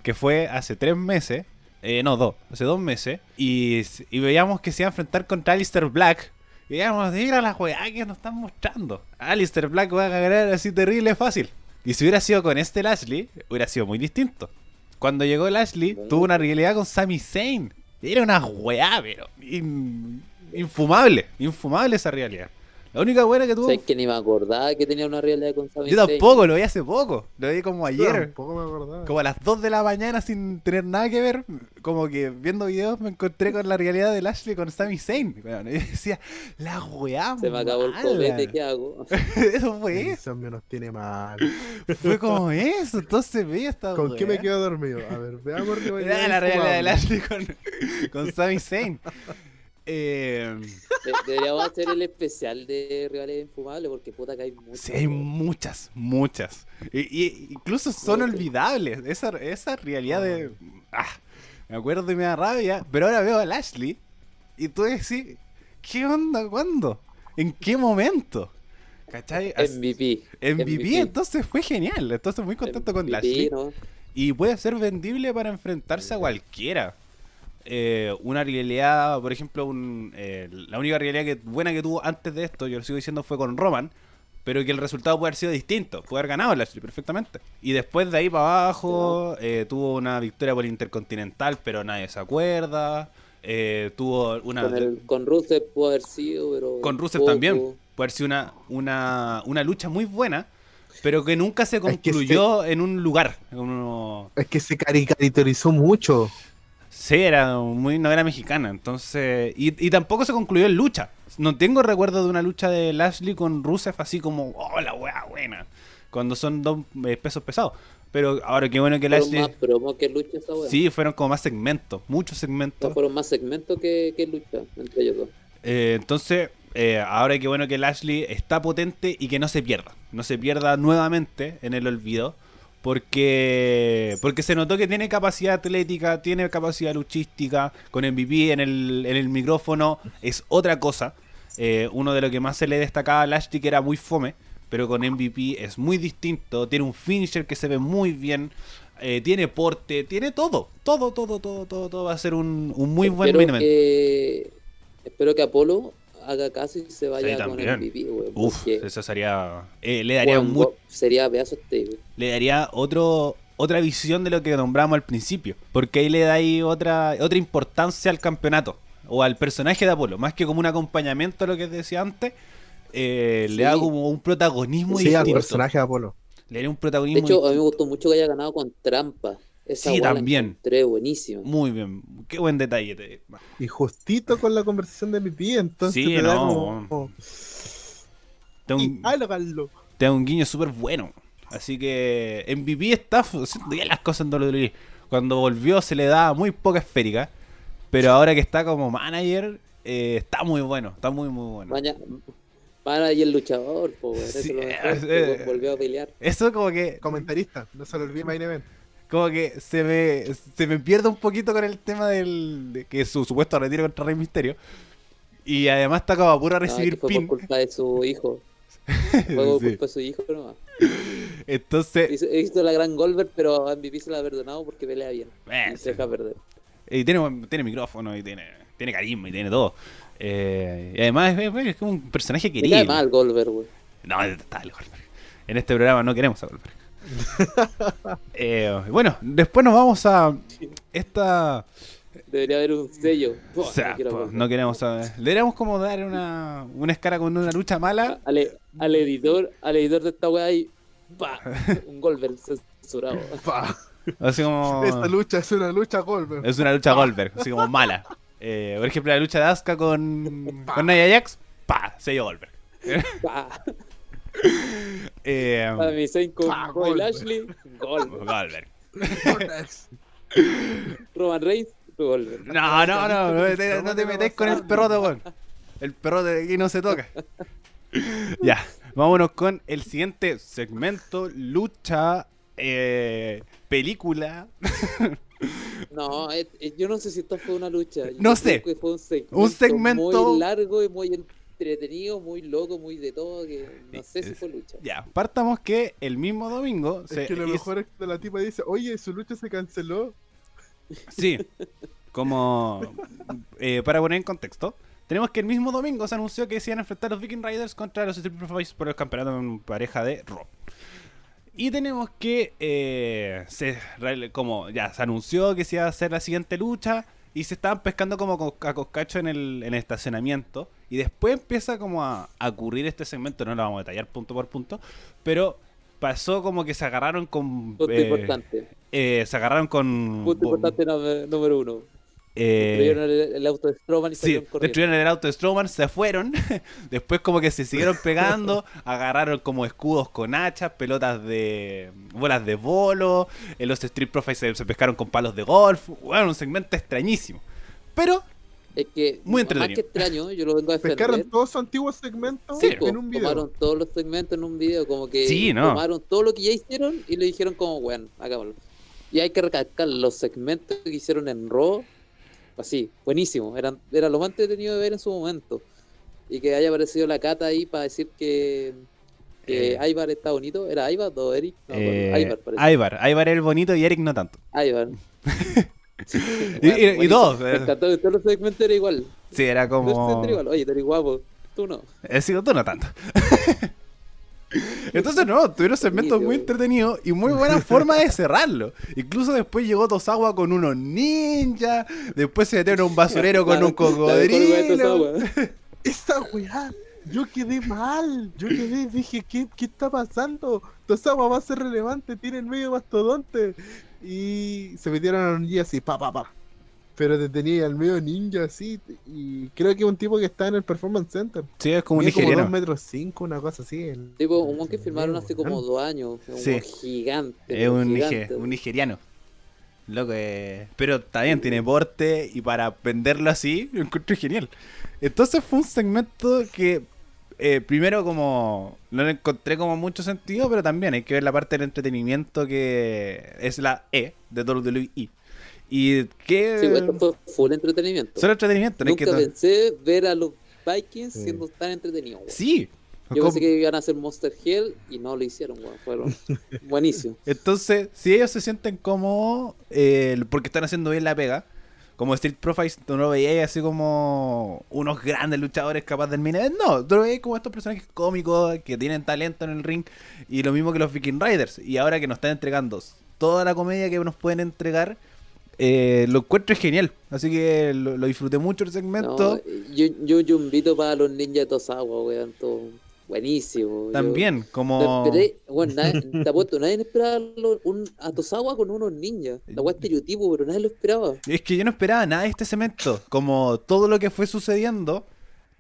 que fue hace tres meses, eh, no, dos, hace dos meses, y, veíamos que se iba a enfrentar contra Alistair Black. Y veíamos, mira la weá que nos están mostrando. Alistair Black va a ganar así terrible fácil. Y si hubiera sido con este Lashley, hubiera sido muy distinto. Cuando llegó Lashley, tuvo una realidad con Sami Zayn. Era una weá, pero in- infumable. Infumable esa realidad. La única buena que tuvo. ¿Sabes que ni me acordaba que tenía una realidad con Sami Yo tampoco, lo vi hace poco. Lo vi como ayer. Tampoco me acordaba. Como a las 2 de la mañana sin tener nada que ver. Como que viendo videos me encontré con la realidad de Lashley con Sami Zayn. Bueno, y decía, la weá. Se me acabó el mala". copete, ¿qué hago? Eso fue eso. insomnio nos tiene mal. Fue como eso. Entonces veía esta ¿Con qué me quedo dormido? A ver, veamos Era la realidad de Lashley con, con Sami Zayn. Eh, De- Deberíamos hacer el especial de rivales infumables porque puta que hay muchos. sí, hay muchas, muchas. Y, y incluso son Muchas. olvidables. Esa, esa realidad de. Ah, me acuerdo y me da rabia. Pero ahora veo a Lashley y tú decís, ¿qué onda? ¿Cuándo? ¿En qué momento? ¿Cachai? As- MVP. MVP, entonces fue genial. Entonces muy contento con MVP, Lashley. ¿no? Y puede ser vendible para enfrentarse a cualquiera. Eh, una realidad, por ejemplo, un, eh, la única realidad que, buena que tuvo antes de esto, yo lo sigo diciendo, fue con Roman. Pero que el resultado puede haber sido distinto. Puede haber ganado Lashley perfectamente. Y después de ahí para abajo, eh, tuvo una victoria por Intercontinental, pero nadie se acuerda. Eh, tuvo una. Con, el, con Rusev pudo haber sido, pero. Con Rusev poco. también. Puede haber sido una, una, una lucha muy buena, pero que nunca se que concluyó en un lugar. en uno- Es que se caricaturizó mucho. Sí, era muy novela mexicana, entonces... Y, y tampoco se concluyó en lucha. No tengo recuerdo de una lucha de Lashley con Rusev así como, oh, la wea buena, cuando son dos eh, pesos pesados. Pero ahora qué bueno que Fueron Lashley... más promo que lucha esa wea. Sí, fueron como más segmentos, muchos No, segmentos. fueron más segmentos que, que lucha entre ellos dos. Eh, entonces, eh, ahora qué bueno que Lashley está potente y que no se pierda. No se pierda nuevamente en el olvido. Porque, porque se notó que tiene capacidad atlética, tiene capacidad luchística. Con MVP en el, en el micrófono es otra cosa. Eh, uno de lo que más se le destacaba a Lashley que era muy fome. Pero con MVP es muy distinto. Tiene un finisher que se ve muy bien. eh, tiene porte, tiene todo. Todo, todo, todo, todo, todo. Va a ser un, un muy buen espero main event. que, espero que Apolo haga caso y se vaya Sí, con también. el MVP, weón. Uf, eso sería. eh, le daría go- sería pedazo este. le daría otro otra visión de lo que nombramos al principio. Porque ahí le da ahí otra, otra importancia al campeonato. o al personaje de Apolo, más que como un acompañamiento a lo que decía antes, eh, Sí. le da como un protagonismo Sí, al distinto. personaje de Apolo. Le da un De protagonismo hecho, a mí me gustó mucho que haya ganado con trampa. Esa Sí, también. buenísima. Muy bien, qué buen detalle. te- Y justito con la conversación de mi tía, entonces Sí, te da no. como... como, Te da "Y un, hágalo". te da un guiño súper bueno. Así que MVP está haciendo bien las cosas en WWE. Cuando volvió se le daba muy poca esférica, pero ahora que está como manager, eh, está muy bueno, está muy muy bueno. Maña, el luchador, po, weón, eso lo mejor, eh. volvió a pelear. Eso como que Comentarista, no se lo olvide Main Event. Como que se me, se me pierde un poquito con el tema del de que su supuesto retiro contra Rey Misterio. Y además está como a puro No, recibir que fue pin. por culpa de su hijo. Fue por Sí. culpa de su hijo nomás. Entonces, Hizo, hizo la gran Goldberg, pero a MVP se la ha perdonado porque pelea bien. eh, Y se deja perder. y tiene, tiene micrófono y tiene, tiene carisma y tiene todo. Eh, y además es, es como un personaje Me cae querido. mal Goldberg, güey. No, está el Goldberg. En este programa no queremos a Goldberg. Eh, bueno, después nos vamos a esta. Debería haber un sello. O sea, no queremos saber. Le deberíamos como dar una, una escala con una lucha mala. al, al editor, al editor de esta weá y pa, un Goldberg censurado. Pa, Así como. Esta lucha es una lucha Goldberg. Es una lucha Goldberg, así como mala. Eh, por ejemplo, la lucha de Asuka con, con Nia Jax, pa, sello Goldberg. Pa, Eh, a mi con Bobby Goldberg. Lashley, Goldberg. Goldberg. Roman Reigns, Goldberg. No, no, no, no te, no te metes con el perrote, weón. El perrote de aquí no se toca. Ya, vámonos con el siguiente segmento, lucha, eh, película. No, eh, eh, yo no sé si esto fue una lucha. Yo No sé. fue un segmento, Un segmento- muy largo y muy entretenido, muy loco, muy de todo, que no sé si fue lucha. Ya, partamos que el mismo domingo se Es que lo hizo- mejor es que la tipa dice, oye, su lucha se canceló. Sí, como eh, para poner en contexto, tenemos que el mismo domingo se anunció que se iban a enfrentar los Viking Riders contra los Street Profits por el campeonato en pareja de Raw. Y tenemos que, eh, se, como ya se anunció que se iba a hacer la siguiente lucha y se estaban pescando como co- a coscacho en el, en el estacionamiento. Y después empieza como a, a ocurrir este segmento, no lo vamos a detallar punto por punto, pero pasó como que se agarraron con... Punto eh, importante. eh, se agarraron con... Punto importante no- número uno. eh, Destruyeron el, el auto de Strowman y Sí, destruyeron el auto de Strowman, se fueron. Después, como que se siguieron pegando. agarraron como escudos con hachas, pelotas de. bolas de bolo. eh, los Street Profits se, se pescaron con palos de golf. Bueno, un segmento extrañísimo. Pero, Es que, Muy más que entretenido. extraño, yo lo vengo a defender. Pescaron todos sus antiguos segmentos Sí, en po, un video. tomaron todos los segmentos en un video, como que Sí, ¿no? tomaron todo lo que ya hicieron y le dijeron como, bueno, hagámoslo. Y hay que recalcar los segmentos que hicieron en Raw, así, buenísimo, eran, era lo más entretenido de ver en su momento. Y que haya aparecido la cata ahí para decir que, que Eh. Ivar está bonito, ¿era Ivar o Eric? No, me eh, acuerdo. Ivar parece. Ivar. Ivar era el bonito y Eric no tanto. Ivar. Sí, Y- y- todos, eh. encantó que todos los segmentos era igual. Sí, era Todos los como. era igual. Oye, tú eres guapo, tú no. He sido tú no tanto. Entonces, no, tuvieron segmentos muy entretenidos y muy buena forma de cerrarlo. Incluso después llegó Tosawa con unos ninjas. Después se metieron a un basurero con un cocodrilo. Esa weá, yo quedé mal. Yo quedé, dije, ¿qué, qué está pasando? Tosawa va a ser relevante, tiene el medio mastodonte. Y se metieron a los ninjas así, pa, pa, pa. Pero te tenía al medio ninja así. Y creo que es un tipo que está en el Performance Center. Sí, es como un Mide como nigeriano. 2 metros 5, una cosa así. el- Tipo, un mon que firmaron hace como dos años. Como Sí. gigante. Es un, nige- gigante. un nigeriano. Loco, eh, pero también tiene porte y para venderlo así, lo encuentro genial. Entonces fue un segmento que eh, primero como no le encontré como mucho sentido, pero también hay que ver la parte del entretenimiento que es la E de WWE. Y que Sí, pues, esto fue full entretenimiento. solo entretenimiento, no hay que Nunca to- pensé ver a los Vikings Sí. siendo tan entretenidos. Sí. Yo Como- pensé que iban a hacer Monster Hell y no lo hicieron, weón. Fueron buenísimos. Entonces, si ellos se sienten cómodos eh, porque están haciendo bien la pega, como Street Profits, tú no lo veías así como unos grandes luchadores capaces del event, No, tú lo veías como estos personajes cómicos que tienen talento en el ring y lo mismo que los Viking Riders. Y ahora que nos están entregando toda la comedia que nos pueden entregar, eh, lo encuentro genial. Así que lo, disfruté mucho el segmento. No, yo, yo, yo invito para los ninjas de Tosawa, weón. Buenísimo. Yo- También, no como. esperé, bueno, nadie, te apuesto, nadie esperaba lo- un, a Tosawa con unos ninjas. La weá estereotipo, pero nadie lo esperaba. Es que yo no esperaba nada de este segmento. Como todo lo que fue sucediendo,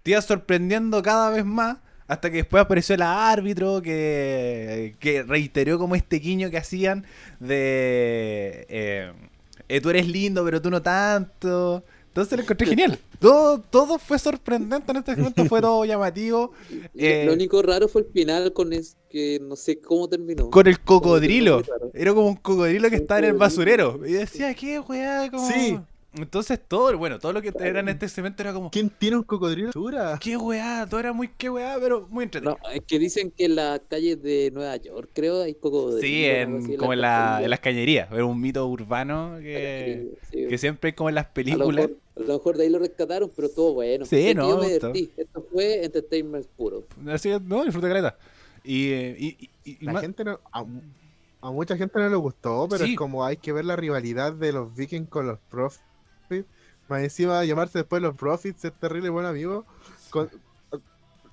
te iba sorprendiendo cada vez más. Hasta que después apareció el árbitro que, que reiteró como este guiño que hacían de... eh, eh, tú eres lindo, pero tú no tanto. Entonces lo encontré genial. Todo, todo fue sorprendente en este segmento, fue todo llamativo. Eh, Lo único raro fue el final con es que no sé cómo terminó. Con el cocodrilo. Era como un cocodrilo que estaba en el basurero. Y decía, ¿qué weá? Como... Sí. Entonces todo, bueno, todo lo que era en este segmento era como, ¿Quién tiene un cocodrilo? Qué weá, todo era muy qué weá, pero muy entretenido. No, es que dicen que en las calles de Nueva York, creo, hay cocodrilos. sí, en, como en, la, en las cañerías. Era un mito urbano que, Sí, que siempre hay como en las a, lo películas. mejor, a lo mejor de ahí lo rescataron, pero estuvo bueno. Sí, que no, Yo me está- divertí. Esto fue entertainment puro. Así que, no, disfruta caleta. Y, y, y- y- La más- gente no, a, a mucha gente no le gustó, pero Sí. es como hay que ver la rivalidad de los Vikings con los Profits. Más encima llamarse después los Profits, ser terrible buen amigo. Con-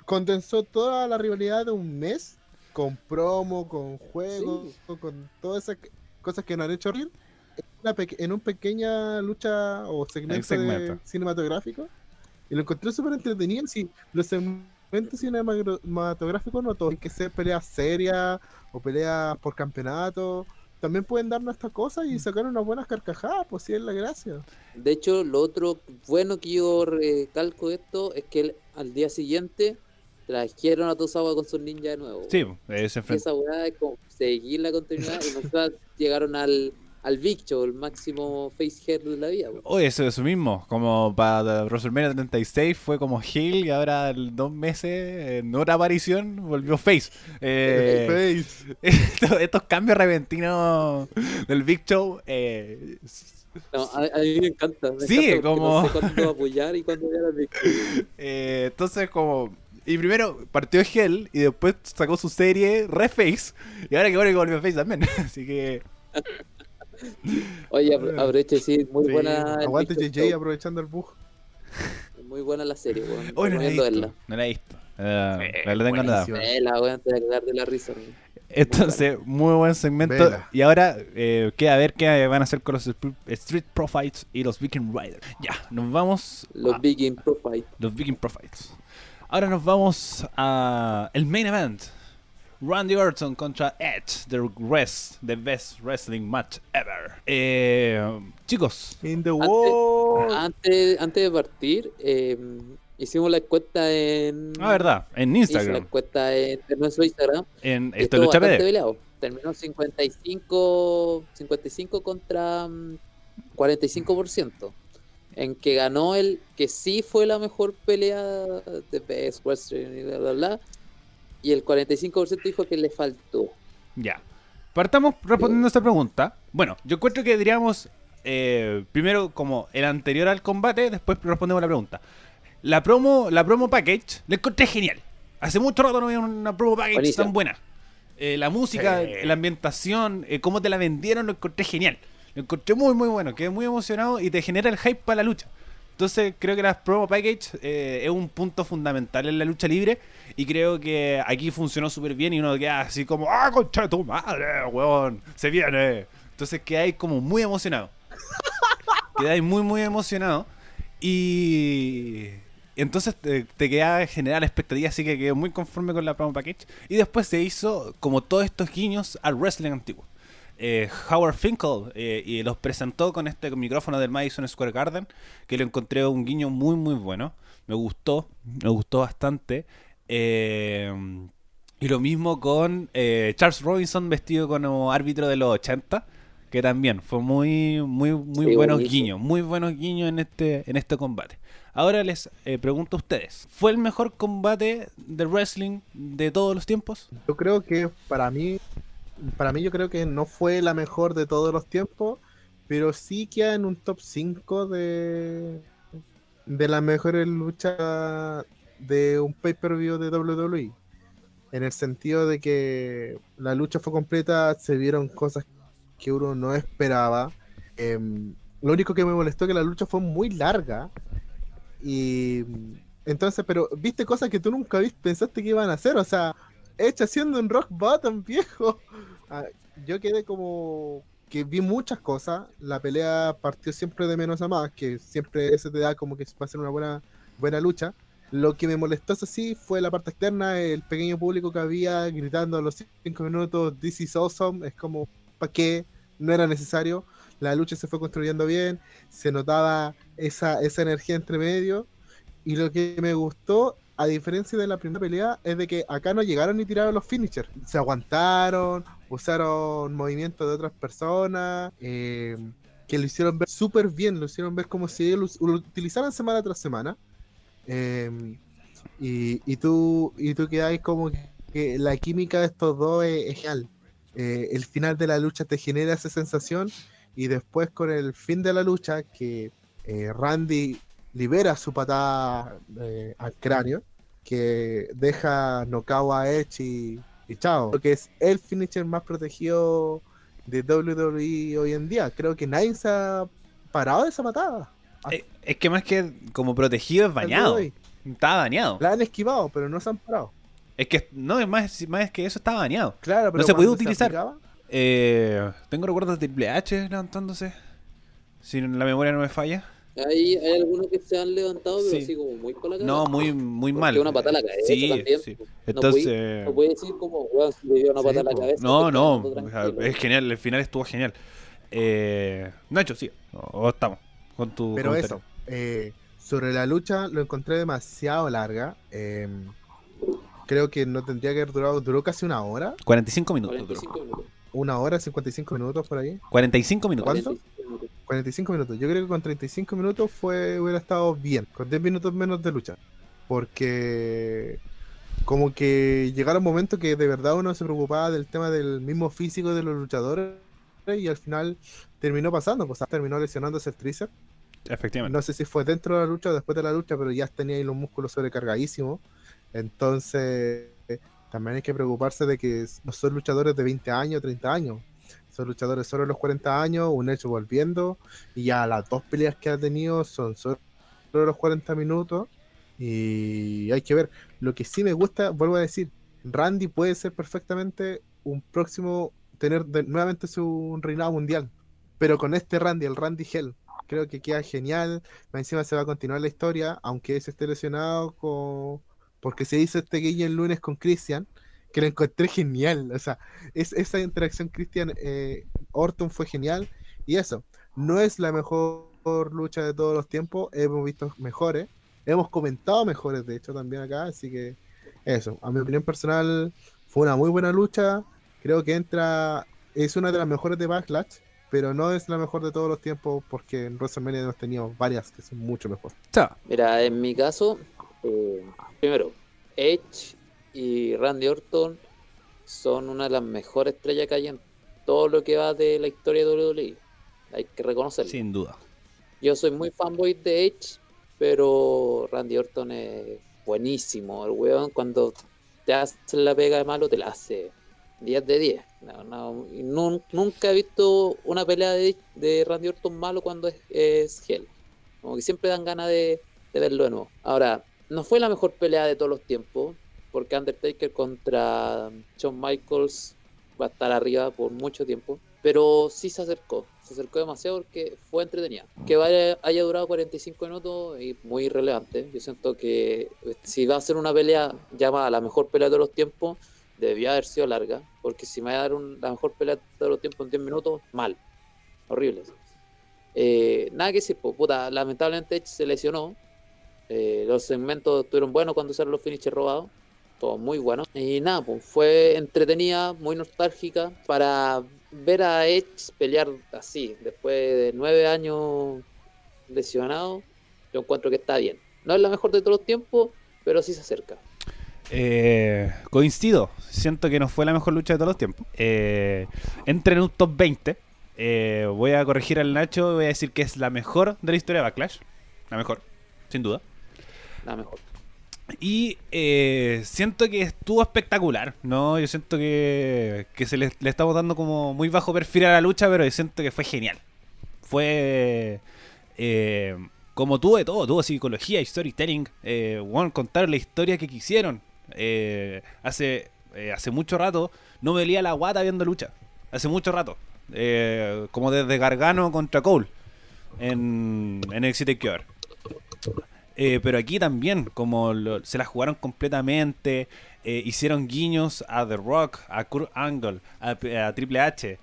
condensó toda la rivalidad de un mes con promo, con juegos, con todas esas cosas que nos han hecho reír en una, pequeña lucha o segmento, de- cinematográfico. Y lo encontré súper entretenido. Sí, los segmentos cinematográficos no todos tienen que ser peleas serias o peleas por campeonato. También pueden darnos estas cosas y sacar unas buenas carcajadas, pues sí es la gracia. De hecho, lo otro bueno que yo recalco de esto es que el- al día siguiente trajeron a Tosawa con sus ninjas de nuevo. sí, se Y enfrentó. esa weá es como seguir la continuidad y nosotros llegaron al, al Big Show, el máximo facehead de la vida. Oye, eso, eso mismo. Como para WrestleMania 36 fue como Hill y ahora en dos meses, en otra aparición, volvió Face. Eh, Face. estos, estos cambios repentinos del Big Show. eh, No, a, a mí me encanta. Me Sí, encanta como- No sé cuándo apoyar y cuándo llegar al Big Show. eh, entonces, como. Y primero partió Hell y después sacó su serie Reface. Y ahora que bueno que volvió Face también. Así que. Oye, apro- aproveche, sí, muy Sí, buena. Aguante JJ Show. aprovechando el bug. Muy buena la serie, weón. No la he Recomiendo visto. verla. No la he visto. Eh, Eh, la tengo nada. Vela, weón, te voy a de la risa. weón. Entonces, muy buen segmento. Vela. Y ahora eh, queda ver qué van a hacer con los Street Profits y los Viking Riders. Ya, nos vamos Los a Big in Profile. los Viking Profits. Ahora nos vamos a el main event. Randy Orton contra Edge, the rest, the best wrestling match ever. Eh, chicos, In the Antes- wall. Antes, antes de partir, eh, hicimos la encuesta en. ah, verdad, en Hice la Instagram, encuesta en, en nuestro Instagram. en y esto lucha peleado. Terminó 55, 55 contra mm, 45%. En que ganó el que sí fue la mejor pelea de Best Wrestling y bla bla bla. Y el 45% dijo que le faltó. Ya. Partamos respondiendo a esta pregunta. Bueno, yo encuentro que deberíamos eh, primero como el anterior al combate, después respondemos la pregunta. La promo, la promo package, la encontré genial. Hace mucho rato no había una promo package Buenísima. tan buena. Eh, la música, Sí. la ambientación, eh, cómo te la vendieron, lo encontré genial. Lo encontré muy, muy bueno. Quedé muy emocionado y te genera el hype para la lucha. Entonces creo que la promo package eh, es un punto fundamental en la lucha libre y creo que aquí funcionó súper bien y uno queda así como ¡Ah, concha de tu madre, weón! ¡Se viene! Entonces quedáis como muy emocionado. quedáis muy, muy emocionado y... Entonces te, te queda generar expectativa, así que quedé muy conforme con la promo package. Y después se hizo como todos estos guiños al wrestling antiguo. Eh, Howard Finkel eh, y los presentó con este micrófono del Madison Square Garden, que lo encontré un guiño muy muy bueno. Me gustó, me gustó bastante. Eh, y lo mismo con eh, Charles Robinson vestido como árbitro de los 80, que también fue muy muy muy Sí, buenos buenísimo. guiños, muy buenos guiños en este en este combate. Ahora les eh, pregunto a ustedes, ¿fue el mejor combate de wrestling de todos los tiempos? Yo creo que para mí, para mí yo creo que no fue la mejor de todos los tiempos, pero sí queda en un top 5 de, de las mejores luchas de un pay-per-view de WWE. En el sentido de que la lucha fue completa, se vieron cosas que uno no esperaba. em, Lo único que me molestó es que la lucha fue muy larga. Y entonces, pero viste cosas que tú nunca pensaste que iban a hacer. O sea, hecha haciendo un rock bottom, viejo. Ah, yo quedé como que vi muchas cosas. La pelea partió siempre de menos a más, que siempre eso te da como que va a ser una buena, buena lucha. Lo que me molestó, eso sí, fue la parte externa, el pequeño público que había gritando a los 5 minutos, This is awesome. Es como, ¿para qué? No era necesario. La lucha se fue construyendo bien, se notaba esa, esa energía entre medio. Y lo que me gustó, a diferencia de la primera pelea, es de que acá no llegaron ni tiraron los finishers. Se aguantaron, usaron movimientos de otras personas, eh, que lo hicieron ver súper bien, lo hicieron ver como si ellos lo, utilizaran semana tras semana. Eh, y, y tú y tú quedáis como que la química de estos dos es, es genial. Eh, el final de la lucha te genera esa sensación y después con el fin de la lucha que eh, Randy libera su patada eh, al cráneo que deja knockout a Edge y, y chao. Lo que es el finisher más protegido de WWE hoy en día. Creo que nadie se ha parado de esa patada. Eh, es que más que como protegido es bañado. hoy. Está bañado. La han esquivado, pero no se han parado. Es que no, es más, más que eso está bañado. Claro, pero No se puede utilizar. Eh, tengo recuerdos de Triple H levantándose. Si la memoria no me falla. Hay, hay algunos que se han levantado, pero Sí. así como muy por la cara. No, muy, muy Porque mal. una patada a la cabeza Sí, también, sí. Entonces. No puede decir como, weón, si le dio una Sí, patada a la cabeza. No, no, es genial, el final estuvo genial. Eh, Nacho, sí, o, estamos con tu Pero comentario. eso, eh, sobre la lucha lo encontré demasiado larga. eh, creo que no tendría que haber durado, duró casi una hora. 45 minutos. duró. 45 minutos. Una hora, 55 minutos por ahí. 45 minutos. ¿Cuánto? 45 minutos. 45 minutos. Yo creo que con 35 minutos fue hubiera estado bien. Con 10 minutos menos de lucha. Porque como que llegaron momentos que de verdad uno se preocupaba del tema del mismo físico de los luchadores. Y al final terminó pasando. Pues terminó lesionándose el tríceps. Efectivamente. No sé si fue dentro de la lucha o después de la lucha, pero ya tenía ahí los músculos sobrecargadísimos. Entonces, también hay que preocuparse de que no son luchadores de 20 años, 30 años. Son luchadores solo los 40 años, un hecho volviendo. Y ya las dos peleas que ha tenido son solo los 40 minutos. Y hay que ver. Lo que sí me gusta, vuelvo a decir, Randy puede ser perfectamente un próximo, tener de- nuevamente su reinado mundial. Pero con este Randy, el Randy Hell, creo que queda genial. Encima se va a continuar la historia, aunque se esté lesionado con... porque se hizo este gay el lunes con Christian, que lo encontré genial. O sea, es, esa interacción Christian eh, Orton fue genial. Y eso, no es la mejor lucha de todos los tiempos, hemos visto mejores, hemos comentado mejores de hecho también acá, así que eso, a mi opinión personal fue una muy buena lucha, creo que entra, es una de las mejores de Backlash, pero no es la mejor de todos los tiempos porque en WrestleMania hemos tenido varias que son mucho mejor. Mira, en mi caso, eh, primero, Edge y Randy Orton son una de las mejores estrellas que hay en todo lo que va de la historia de WWE. Hay que reconocerlo. Sin duda. Yo soy muy fanboy de Edge, pero Randy Orton es buenísimo. El weón cuando te hace la pega de malo te la hace 10 de 10. No, no, nunca he visto una pelea de, de Randy Orton malo cuando es, es Hell. Como que siempre dan ganas de, de verlo de nuevo. Ahora, no fue la mejor pelea de todos los tiempos, porque Undertaker contra Shawn Michaels va a estar arriba por mucho tiempo, pero sí se acercó, se acercó demasiado porque fue entretenida. Que vaya, haya durado 45 minutos y muy irrelevante. Yo siento que eh, si va a ser una pelea llamada la mejor pelea de los tiempos, debió haber sido larga, porque si me va a dar la mejor pelea de todos los tiempos en 10 minutos, mal, horrible. Eh, nada que decir, pues, puta, lamentablemente se lesionó. Eh, los segmentos estuvieron buenos cuando usaron los finishes robados. Muy bueno. Y nada, pues fue entretenida, muy nostálgica. Para ver a Edge pelear así, después de nueve años lesionado, yo encuentro que está bien. No es la mejor de todos los tiempos, pero sí se acerca. Eh, coincido. Siento que no fue la mejor lucha de todos los tiempos. Eh, entra en un top 20. Eh, voy a corregir al Nacho y voy a decir que es la mejor de la historia de Backlash. La mejor, sin duda. La mejor. Y eh, siento que estuvo espectacular, ¿no? Yo siento que, que se le, estamos dando como muy bajo perfil a la lucha, pero yo siento que fue genial. fue eh, como tuvo de todo, tuvo psicología, storytelling, eh, bueno, contar la historia que quisieron. Eh, hace, eh, hace mucho rato no me dolía la guata viendo lucha. Hace mucho rato. Eh, como desde Gargano contra Cole en, en el City Cure. Eh, pero aquí también, como lo- se la jugaron completamente, eh, hicieron guiños a The Rock, a Kurt Angle, a, a Triple H,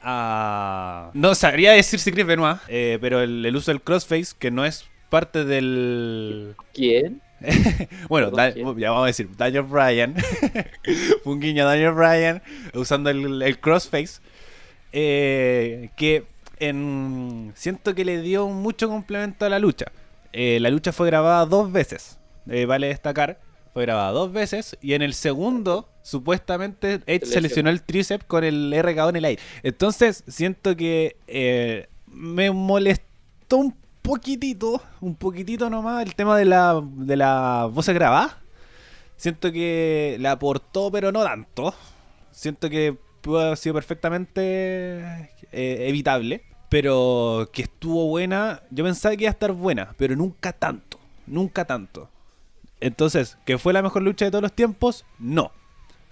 a... No sabría decir si Chris Benoit, eh, pero el, el uso del crossface, que no es parte del... ¿Quién? Bueno, Perdón, Da- ¿quién? ya vamos a decir, Daniel Bryan, Fue un guiño a Daniel Bryan usando el, el crossface, eh, que en, siento que le dio mucho complemento a la lucha. Eh, la lucha fue grabada dos veces, eh, vale destacar, fue grabada dos veces y en el segundo supuestamente Edge se lesionó. el tríceps con el RKO en el aire. Entonces siento que eh, me molestó un poquitito, un poquitito nomás el tema de la, de la voz grabada. Siento que la aportó, pero no tanto. Siento que pudo haber sido perfectamente eh, evitable. Pero que estuvo buena. Yo pensaba que iba a estar buena, pero nunca tanto. Nunca tanto. Entonces, ¿que fue la mejor lucha de todos los tiempos? No.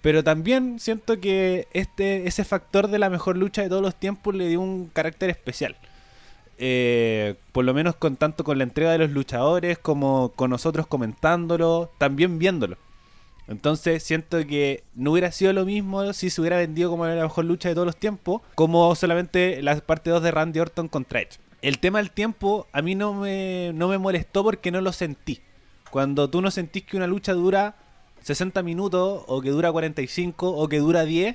Pero también siento que este, ese factor de la mejor lucha de todos los tiempos le dio un carácter especial. Eh, por lo menos con tanto con la entrega de los luchadores como con nosotros comentándolo, también viéndolo. Entonces siento que no hubiera sido lo mismo si se hubiera vendido como la mejor lucha de todos los tiempos, como solamente la parte 2 de Randy Orton contra Edge. El tema del tiempo a mí no me, no me molestó porque no lo sentí. Cuando tú no sentís que una lucha dura 60 minutos, o que dura 45, o que dura 10,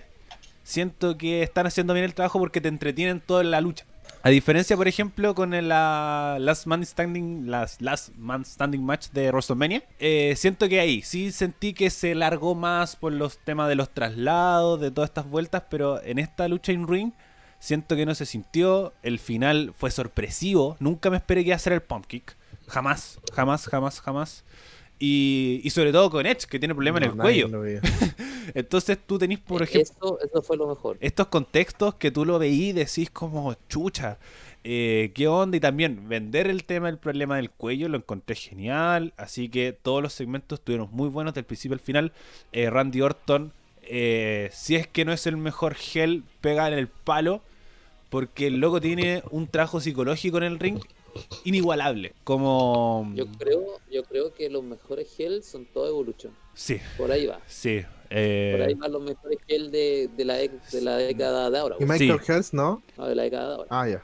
siento que están haciendo bien el trabajo porque te entretienen toda la lucha. A diferencia, por ejemplo, con el, la Last Man Standing, las Last Man Standing Match de WrestleMania, eh, siento que ahí sí sentí que se largó más por los temas de los traslados, de todas estas vueltas, pero en esta lucha in ring siento que no se sintió. El final fue sorpresivo. Nunca me esperé que iba a ser el pump kick. Jamás, jamás, jamás, jamás. Y, y sobre todo con Edge, que tiene problema en el cuello. Entonces tú tenés, por ejemplo, Eso, eso fue lo mejor. estos contextos que tú lo veís y decís como chucha, eh, qué onda y también vender el tema del problema del cuello lo encontré genial, así que todos los segmentos estuvieron muy buenos del principio al final. Eh, Randy Orton, eh, si es que no es el mejor gel, pega en el palo, porque el loco tiene un trabajo psicológico en el ring inigualable, como... Yo creo, yo creo que los mejores gel son todos Evolution. Sí, Por ahí va. sí. Por eh, ahí van los mejores gel de, de, la, dec- de la década de ahora. Y. Michael Sí. Hells, ¿no? No, de la década de ahora. Ah, ya.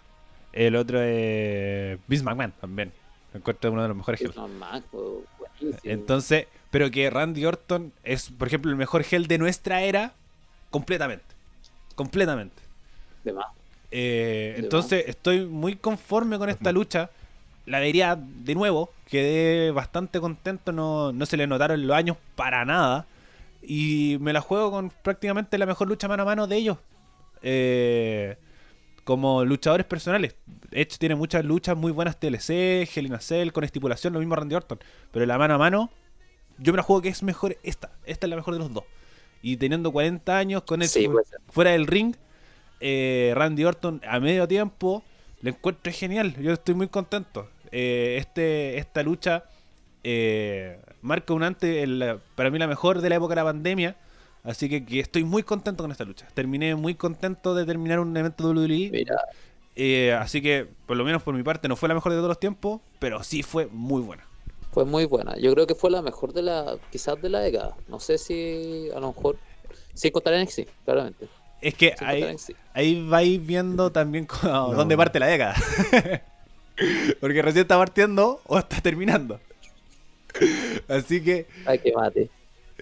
el otro es Vince McMahon también. Encuentro uno de los mejores buenísimo. Entonces, pero que Randy Orton es, por ejemplo, el mejor gel de nuestra era, completamente. Completamente. De más. Eh, entonces, estoy muy conforme con esta lucha. La vería de nuevo. Quedé bastante contento. No, no se le notaron los años para nada. Y me la juego con prácticamente la mejor lucha mano a mano de ellos. Eh, como luchadores personales. Edge tiene muchas luchas muy buenas TLC, Hell in a Cell, con estipulación, lo mismo Randy Orton. Pero la mano a mano, yo me la juego que es mejor esta. Esta es la mejor de los dos. Y teniendo 40 años con Sí, ser. fuera del ring, eh, Randy Orton a medio tiempo, le encuentro genial. Yo estoy muy contento. Eh, este, esta lucha eh, marca un antes, para mí la mejor de la época de la pandemia. Así que, que estoy muy contento con esta lucha. Terminé muy contento de terminar un evento WWE. Mira, Eh, así que, por lo menos por mi parte, no fue la mejor de todos los tiempos, pero sí fue muy buena. fue muy buena. Yo creo que fue la mejor de la, quizás de la década. No sé si a lo mejor. Sí, contra NXT, claramente. Es que ahí, ahí vais viendo también No. dónde parte la década. Porque recién está partiendo o está terminando. Así que, Ay, que mate.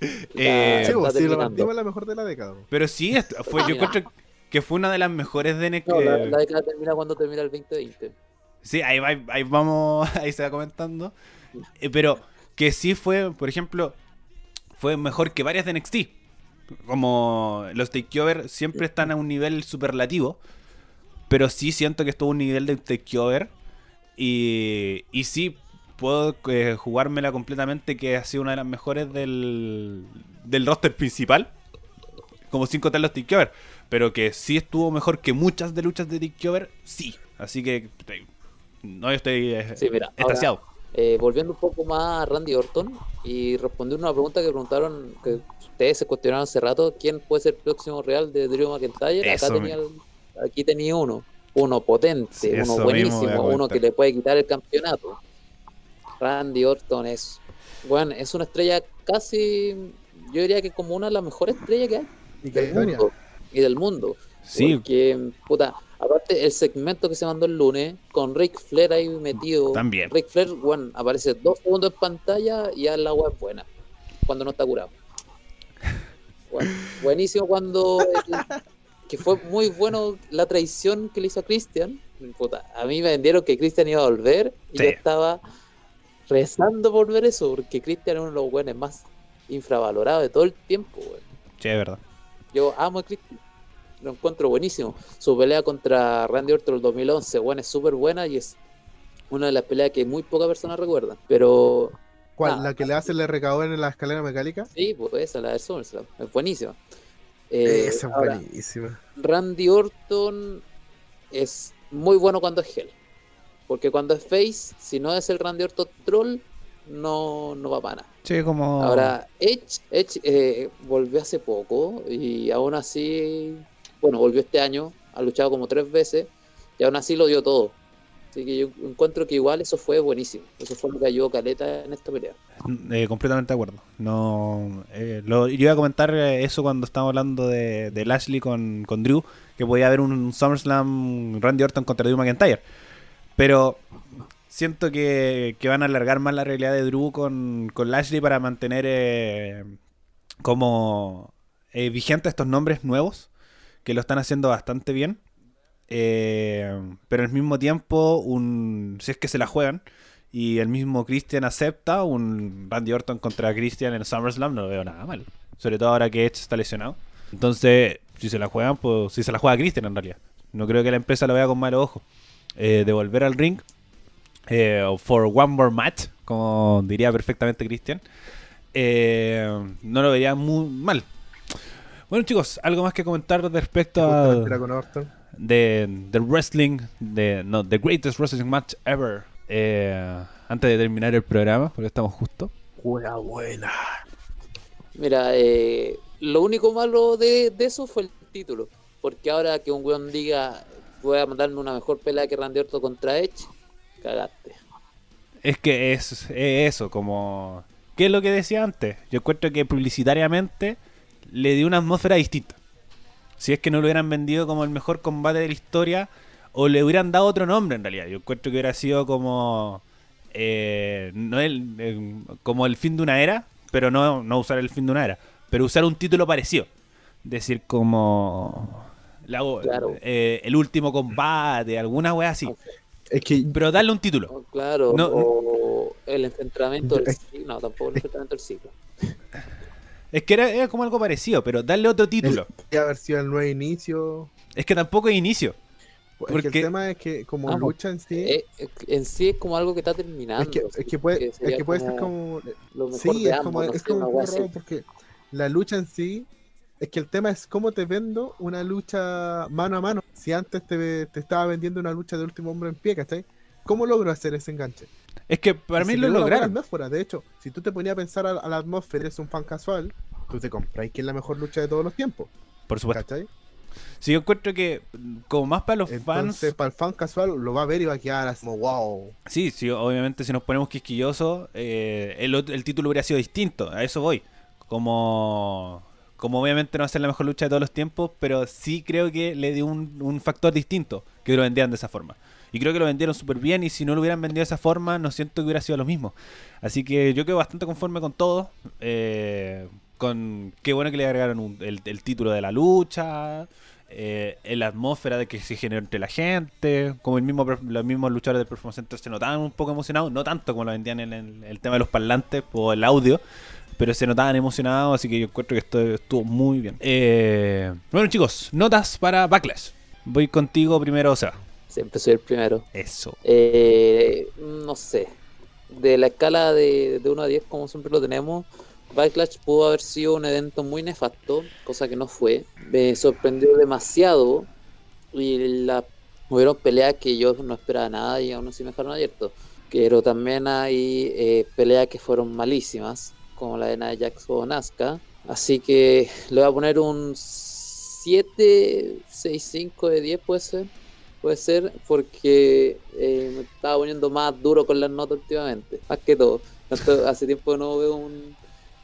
Eh, Sí, está pues, sí, la partimos la mejor de la década. pero sí, fue, yo Mira. encuentro que fue una de las mejores de NXT. No, la, la década termina cuando termina el 2020. Sí, ahí, va- ahí vamos, ahí se va comentando. Eh, pero que sí fue, por ejemplo, fue mejor que varias de NXT. Como los takeover siempre están a un nivel superlativo. Pero sí siento que estuvo a un nivel de takeover. Y, y sí puedo eh, jugármela completamente que ha sido una de las mejores del, del roster principal. Como sin contar los takeover. Pero que sí estuvo mejor que muchas de luchas de takeover, sí. Así que no yo estoy eh, Sí, mira, ahora-. Eh, volviendo un poco más a Randy Orton y respondiendo una pregunta que preguntaron, que ustedes se cuestionaron hace rato, ¿quién puede ser el próximo real de Drew McIntyre? Eso Acá tenía el- aquí tenía uno, uno potente, Sí, uno buenísimo, uno que le puede quitar el campeonato. Randy Orton es, bueno, es una estrella casi, yo diría que como una de las mejores estrellas que hay Y del historia. mundo y del mundo. Sí, Porque, puta, aparte el segmento que se mandó el lunes, con Ric Flair ahí metido. También. Ric Flair, bueno, aparece dos segundos en pantalla y ya la agua es buena. Cuando no está curado. Bueno, buenísimo cuando. el- que fue muy bueno la traición que le hizo a Christian. Puta, a mí me vendieron que Christian iba a volver y Sí. yo estaba rezando por ver eso, porque Christian es uno de los buenos más infravalorados de todo el tiempo, weón. sí, es verdad. Yo amo a Christian. Lo encuentro buenísimo. Su pelea contra Randy Orton el 2011, bueno, es súper buena y es una de las peleas que muy pocas personas recuerdan. Pero ¿Cuál? ¿La que le hace el recado en la escalera mecánica? sí, pues esa, la de SummerSlam, es buenísima. Eh, Esa es ahora, buenísima. Randy Orton es muy bueno cuando es Hell. Porque cuando es Face, si no es el Randy Orton troll, no, no va para nada. Sí, como... Ahora, Edge, Edge eh, volvió hace poco y aún así, bueno, volvió este año, ha luchado como tres veces y aún así lo dio todo. Así que yo encuentro que igual eso fue buenísimo. Eso fue lo que ayudó Caleta en esta pelea. Eh, completamente de acuerdo. No, eh, yo iba a comentar eh, eso cuando estábamos hablando de, de Lashley con, con Drew, que podía haber un SummerSlam Randy Orton contra Drew McIntyre. Pero siento que, que van a alargar más la realidad de Drew con, con Lashley para mantener eh, como vigentes estos nombres nuevos, que lo están haciendo bastante bien. Eh, pero al mismo tiempo, un, si es que se la juegan, y el mismo Christian acepta un Randy Orton contra Christian en SummerSlam, no lo veo nada mal. Sobre todo ahora que Edge está lesionado. Entonces, si se la juegan, pues si se la juega Christian en realidad. No creo que la empresa lo vea con malo ojo. Eh, de volver al ring eh, for one more match, como diría perfectamente Christian, eh, no lo vería muy mal. Bueno chicos, algo más que comentar respecto a de, de wrestling, de no, the greatest wrestling match ever. eh, antes de terminar el programa, porque estamos justo. Buena, buena. Mira, eh, lo único malo de, de eso fue el título. Porque ahora que un weón diga, voy a mandarme una mejor pelea que Randy Orton contra Edge, cagaste. Es que es, es eso, como... ¿Qué es lo que decía antes? Yo encuentro que publicitariamente le dio una atmósfera distinta. Si es que no lo hubieran vendido como el mejor combate de la historia, o le hubieran dado otro nombre en realidad. Yo encuentro que hubiera sido como... eh, no el, eh, como el fin de una era, pero no, no usar el fin de una era, pero usar un título parecido. Decir como... la- Claro. eh, el último combate, alguna wea así. Es que Pero darle un título. Oh, claro, No, o el enfrentamiento del ciclo. No, tampoco el enfrentamiento del ciclo. Es que era, era como algo parecido, pero darle otro título. podría haber sido el nuevo inicio. Es que tampoco es inicio. Es que Porque- el tema es que como Vamos. lucha en sí, Eh, eh, en sí es como algo que está terminando. es que, es que puede, es que puede ser como lo mejor Sí, de es ambos, como, no es como un raro porque la lucha en sí, es que el tema es cómo te vendo una lucha mano a mano. Si antes te, te estaba vendiendo una lucha de último hombre en pie, ¿cachai? ¿Cómo logro hacer ese enganche? Es que para Y mí si lo lograron. atmósfera. De hecho, si tú te ponías a pensar a, a la atmósfera, eres un fan casual, tú te compras que es la mejor lucha de todos los tiempos, Por supuesto. ¿cachai? Si yo encuentro que, como más para los Entonces, fans. para el fan casual lo va a ver y va a quedar así como wow. Sí, sí, obviamente si nos ponemos quisquillosos, eh, el, el título hubiera sido distinto. A eso voy. Como. Como obviamente no va a ser la mejor lucha de todos los tiempos, pero sí creo que le dio un, un factor distinto que lo vendían de esa forma. Y creo que lo vendieron súper bien y si no lo hubieran vendido de esa forma, no siento que hubiera sido lo mismo. Así que yo quedo bastante conforme con todo. eh, con qué bueno que le agregaron el, título de la lucha, eh, la atmósfera de que se generó entre la gente, como el mismo, los mismos luchadores del Performance Center se notaban un poco emocionados, no tanto como lo vendían en el, el tema de los parlantes o el audio, pero se notaban emocionados, así que yo encuentro que esto estuvo muy bien. Eh, bueno chicos, notas para Backlash. Voy contigo primero, o sea, Siempre soy el primero. eso. Eh, no sé. De la escala de, de 1 a 10, como siempre lo tenemos, Backlash pudo haber sido un evento muy nefasto, cosa que no fue. Me sorprendió demasiado. Y la hubieron peleas que yo no esperaba nada y aún así me dejaron abierto. Pero también hay eh, peleas que fueron malísimas, como la de Nia o Nazca. Así que le voy a poner un 7, 6, 5 de 10 puede ser. Puede ser porque eh, me estaba poniendo más duro con las notas últimamente. Más que todo. Tanto- hace tiempo no veo un...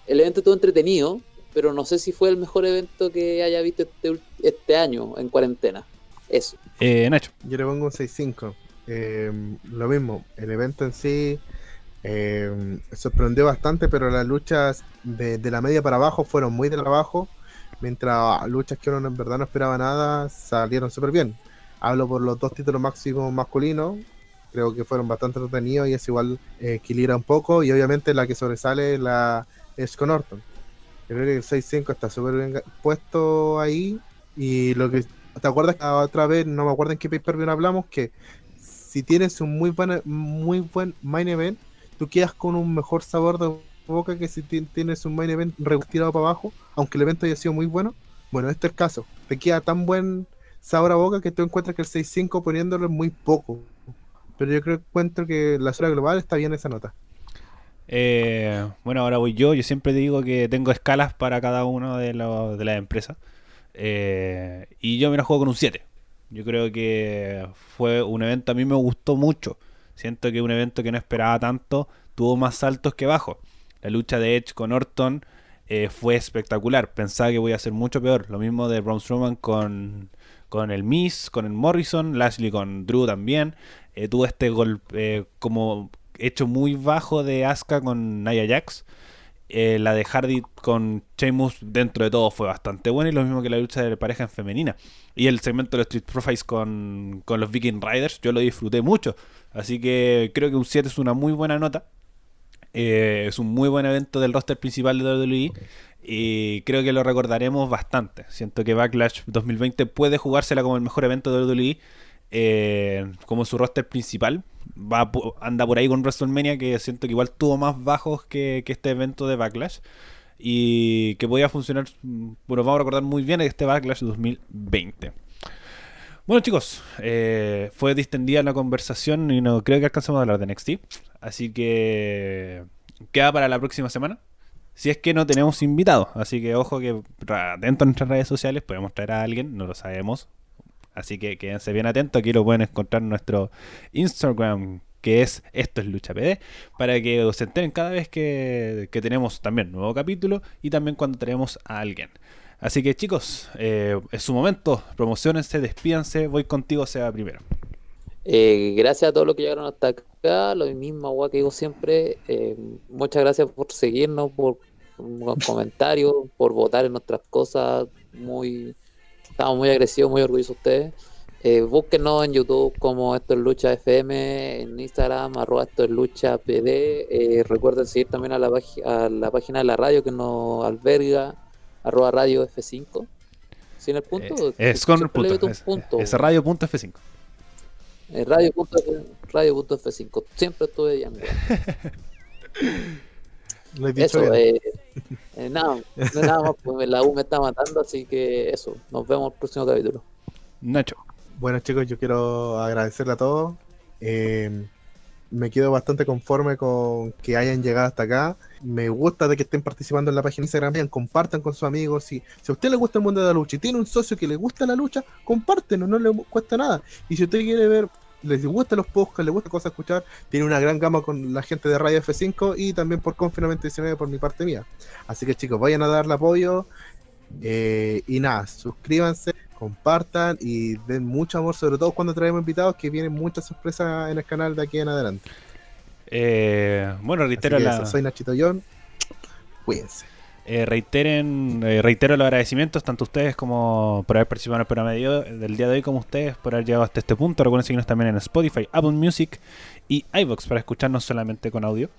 El evento estuvo entretenido, pero no sé si fue el mejor evento que haya visto este, este año en cuarentena. Eso. Eh, Nacho. Yo le pongo un 6-5. Eh, lo mismo, el evento en sí eh, sorprendió bastante, pero las luchas de, de la media para abajo fueron muy de abajo, mientras luchas que uno en verdad no esperaba nada salieron súper bien. Hablo por los dos títulos máximos masculinos, creo que fueron bastante entretenidos y es igual eh, equilibra un poco, y obviamente la que sobresale la es con Orton. Creo que el 6-5 está súper bien puesto ahí, y lo que ¿Te acuerdas que otra vez, no me acuerdo en qué pay per view hablamos, que si tienes un muy buen, muy buen main event, tú quedas con un mejor sabor de boca que si ti- tienes un main event retirado para abajo, aunque el evento haya sido muy bueno? Bueno, este es el caso. Te queda tan buen sabor a boca que tú encuentras que el 6-5 poniéndolo es muy poco. Pero yo creo encuentro que la zona global está bien esa nota. Eh, bueno, ahora voy yo. Yo siempre digo que tengo escalas para cada uno de, los- de las empresas. Eh, y yo me la juego con un 7. Yo creo que fue un evento, a mí me gustó mucho. Siento que un evento que no esperaba tanto tuvo más saltos que bajos. La lucha de Edge con Orton eh, fue espectacular. Pensaba que voy a ser mucho peor. Lo mismo de Braun Strowman con, con el Miz, con el Morrison, Lashley con Drew también. Eh, tuvo este golpe eh, como hecho muy bajo de Asuka con Nia Jax. Eh, la de Hardy con Sheamus dentro de todo fue bastante buena y lo mismo que la lucha de pareja en femenina. Y el segmento de los Street Profits con, con los Viking Riders, yo lo disfruté mucho. Así que creo que un 7 es una muy buena nota. Es un muy buen evento del roster principal de WWE y creo que lo recordaremos bastante. Siento que Backlash 2020 puede jugársela como el mejor evento de WWE eh, como su roster principal. Anda por ahí con WrestleMania que siento que igual tuvo más bajos que, este evento de Backlash y que podía funcionar, bueno, vamos a recordar muy bien este Backlash 2020. Bueno chicos, eh, fue distendida la conversación y no creo que alcancemos a hablar de NXT. Así que queda para la próxima semana. Si es que no tenemos invitados. Así que ojo que atentos a nuestras redes sociales. Podemos traer a alguien, no lo sabemos. Así que quédense bien atentos. Aquí lo pueden encontrar en nuestro Instagram, que es Esto es Lucha PD, para que se enteren cada vez que, que tenemos también nuevo capítulo y también cuando tenemos a alguien. Así que chicos, eh, es su momento. Promocionense, despídanse. Voy contigo, sea primero. Eh, gracias a todos los que llegaron hasta acá, lo mismo agua que digo siempre. eh, muchas gracias por seguirnos, por comentarios, por votar en nuestras cosas. Muy, estamos muy agresivos, muy orgullosos de ustedes. Eh, búsquenos en YouTube como Esto es Lucha FM, en Instagram, arroba Esto es Lucha PD. Eh, recuerden seguir también a la, a la página de la radio que nos alberga, arroba radio F5. ¿Sin el punto? Eh, es con el punto. Es, punto. es radio.f5. Eh, Radio punto F- Radio.f5. Siempre estuve bien. weón. Lo he dicho Eso, eh, eh, nada, no nada más, pues la U me está matando, así que eso. Nos vemos en el próximo capítulo. Nacho. Bueno chicos, yo quiero agradecerle a todos. Eh, me quedo bastante conforme con que hayan llegado hasta acá. Me gusta de que estén participando en la página de Instagram. Compartan con sus amigos. Si, si a usted le gusta el mundo de la lucha y tiene un socio que le gusta la lucha, compártenlo, no le cuesta nada. Y si usted quiere ver, les gusta los podcasts, le gusta cosas escuchar, tiene una gran gama con la gente de Radio F5 y también por Confinamiento 19 por mi parte mía. Así que chicos, vayan a darle apoyo. Eh, y nada, suscríbanse, compartan y den mucho amor, sobre todo cuando traemos invitados, que vienen muchas sorpresas en el canal de aquí en adelante. Eh, bueno, reitero la, eso, soy Nachito John. Cuídense. eh, reiteren, eh, reitero los agradecimientos tanto a ustedes como por haber participado en el programa de del día de hoy como ustedes por haber llegado hasta este punto. Recuerden seguirnos también en Spotify, Apple Music y iVoox para escucharnos solamente con audio.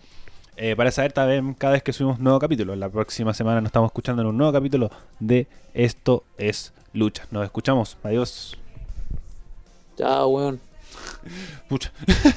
Eh, para saber también cada vez que subimos nuevo capítulo. La próxima semana nos estamos escuchando en un nuevo capítulo de Esto es Lucha. Nos escuchamos. Adiós. Chao, weón. Pucha.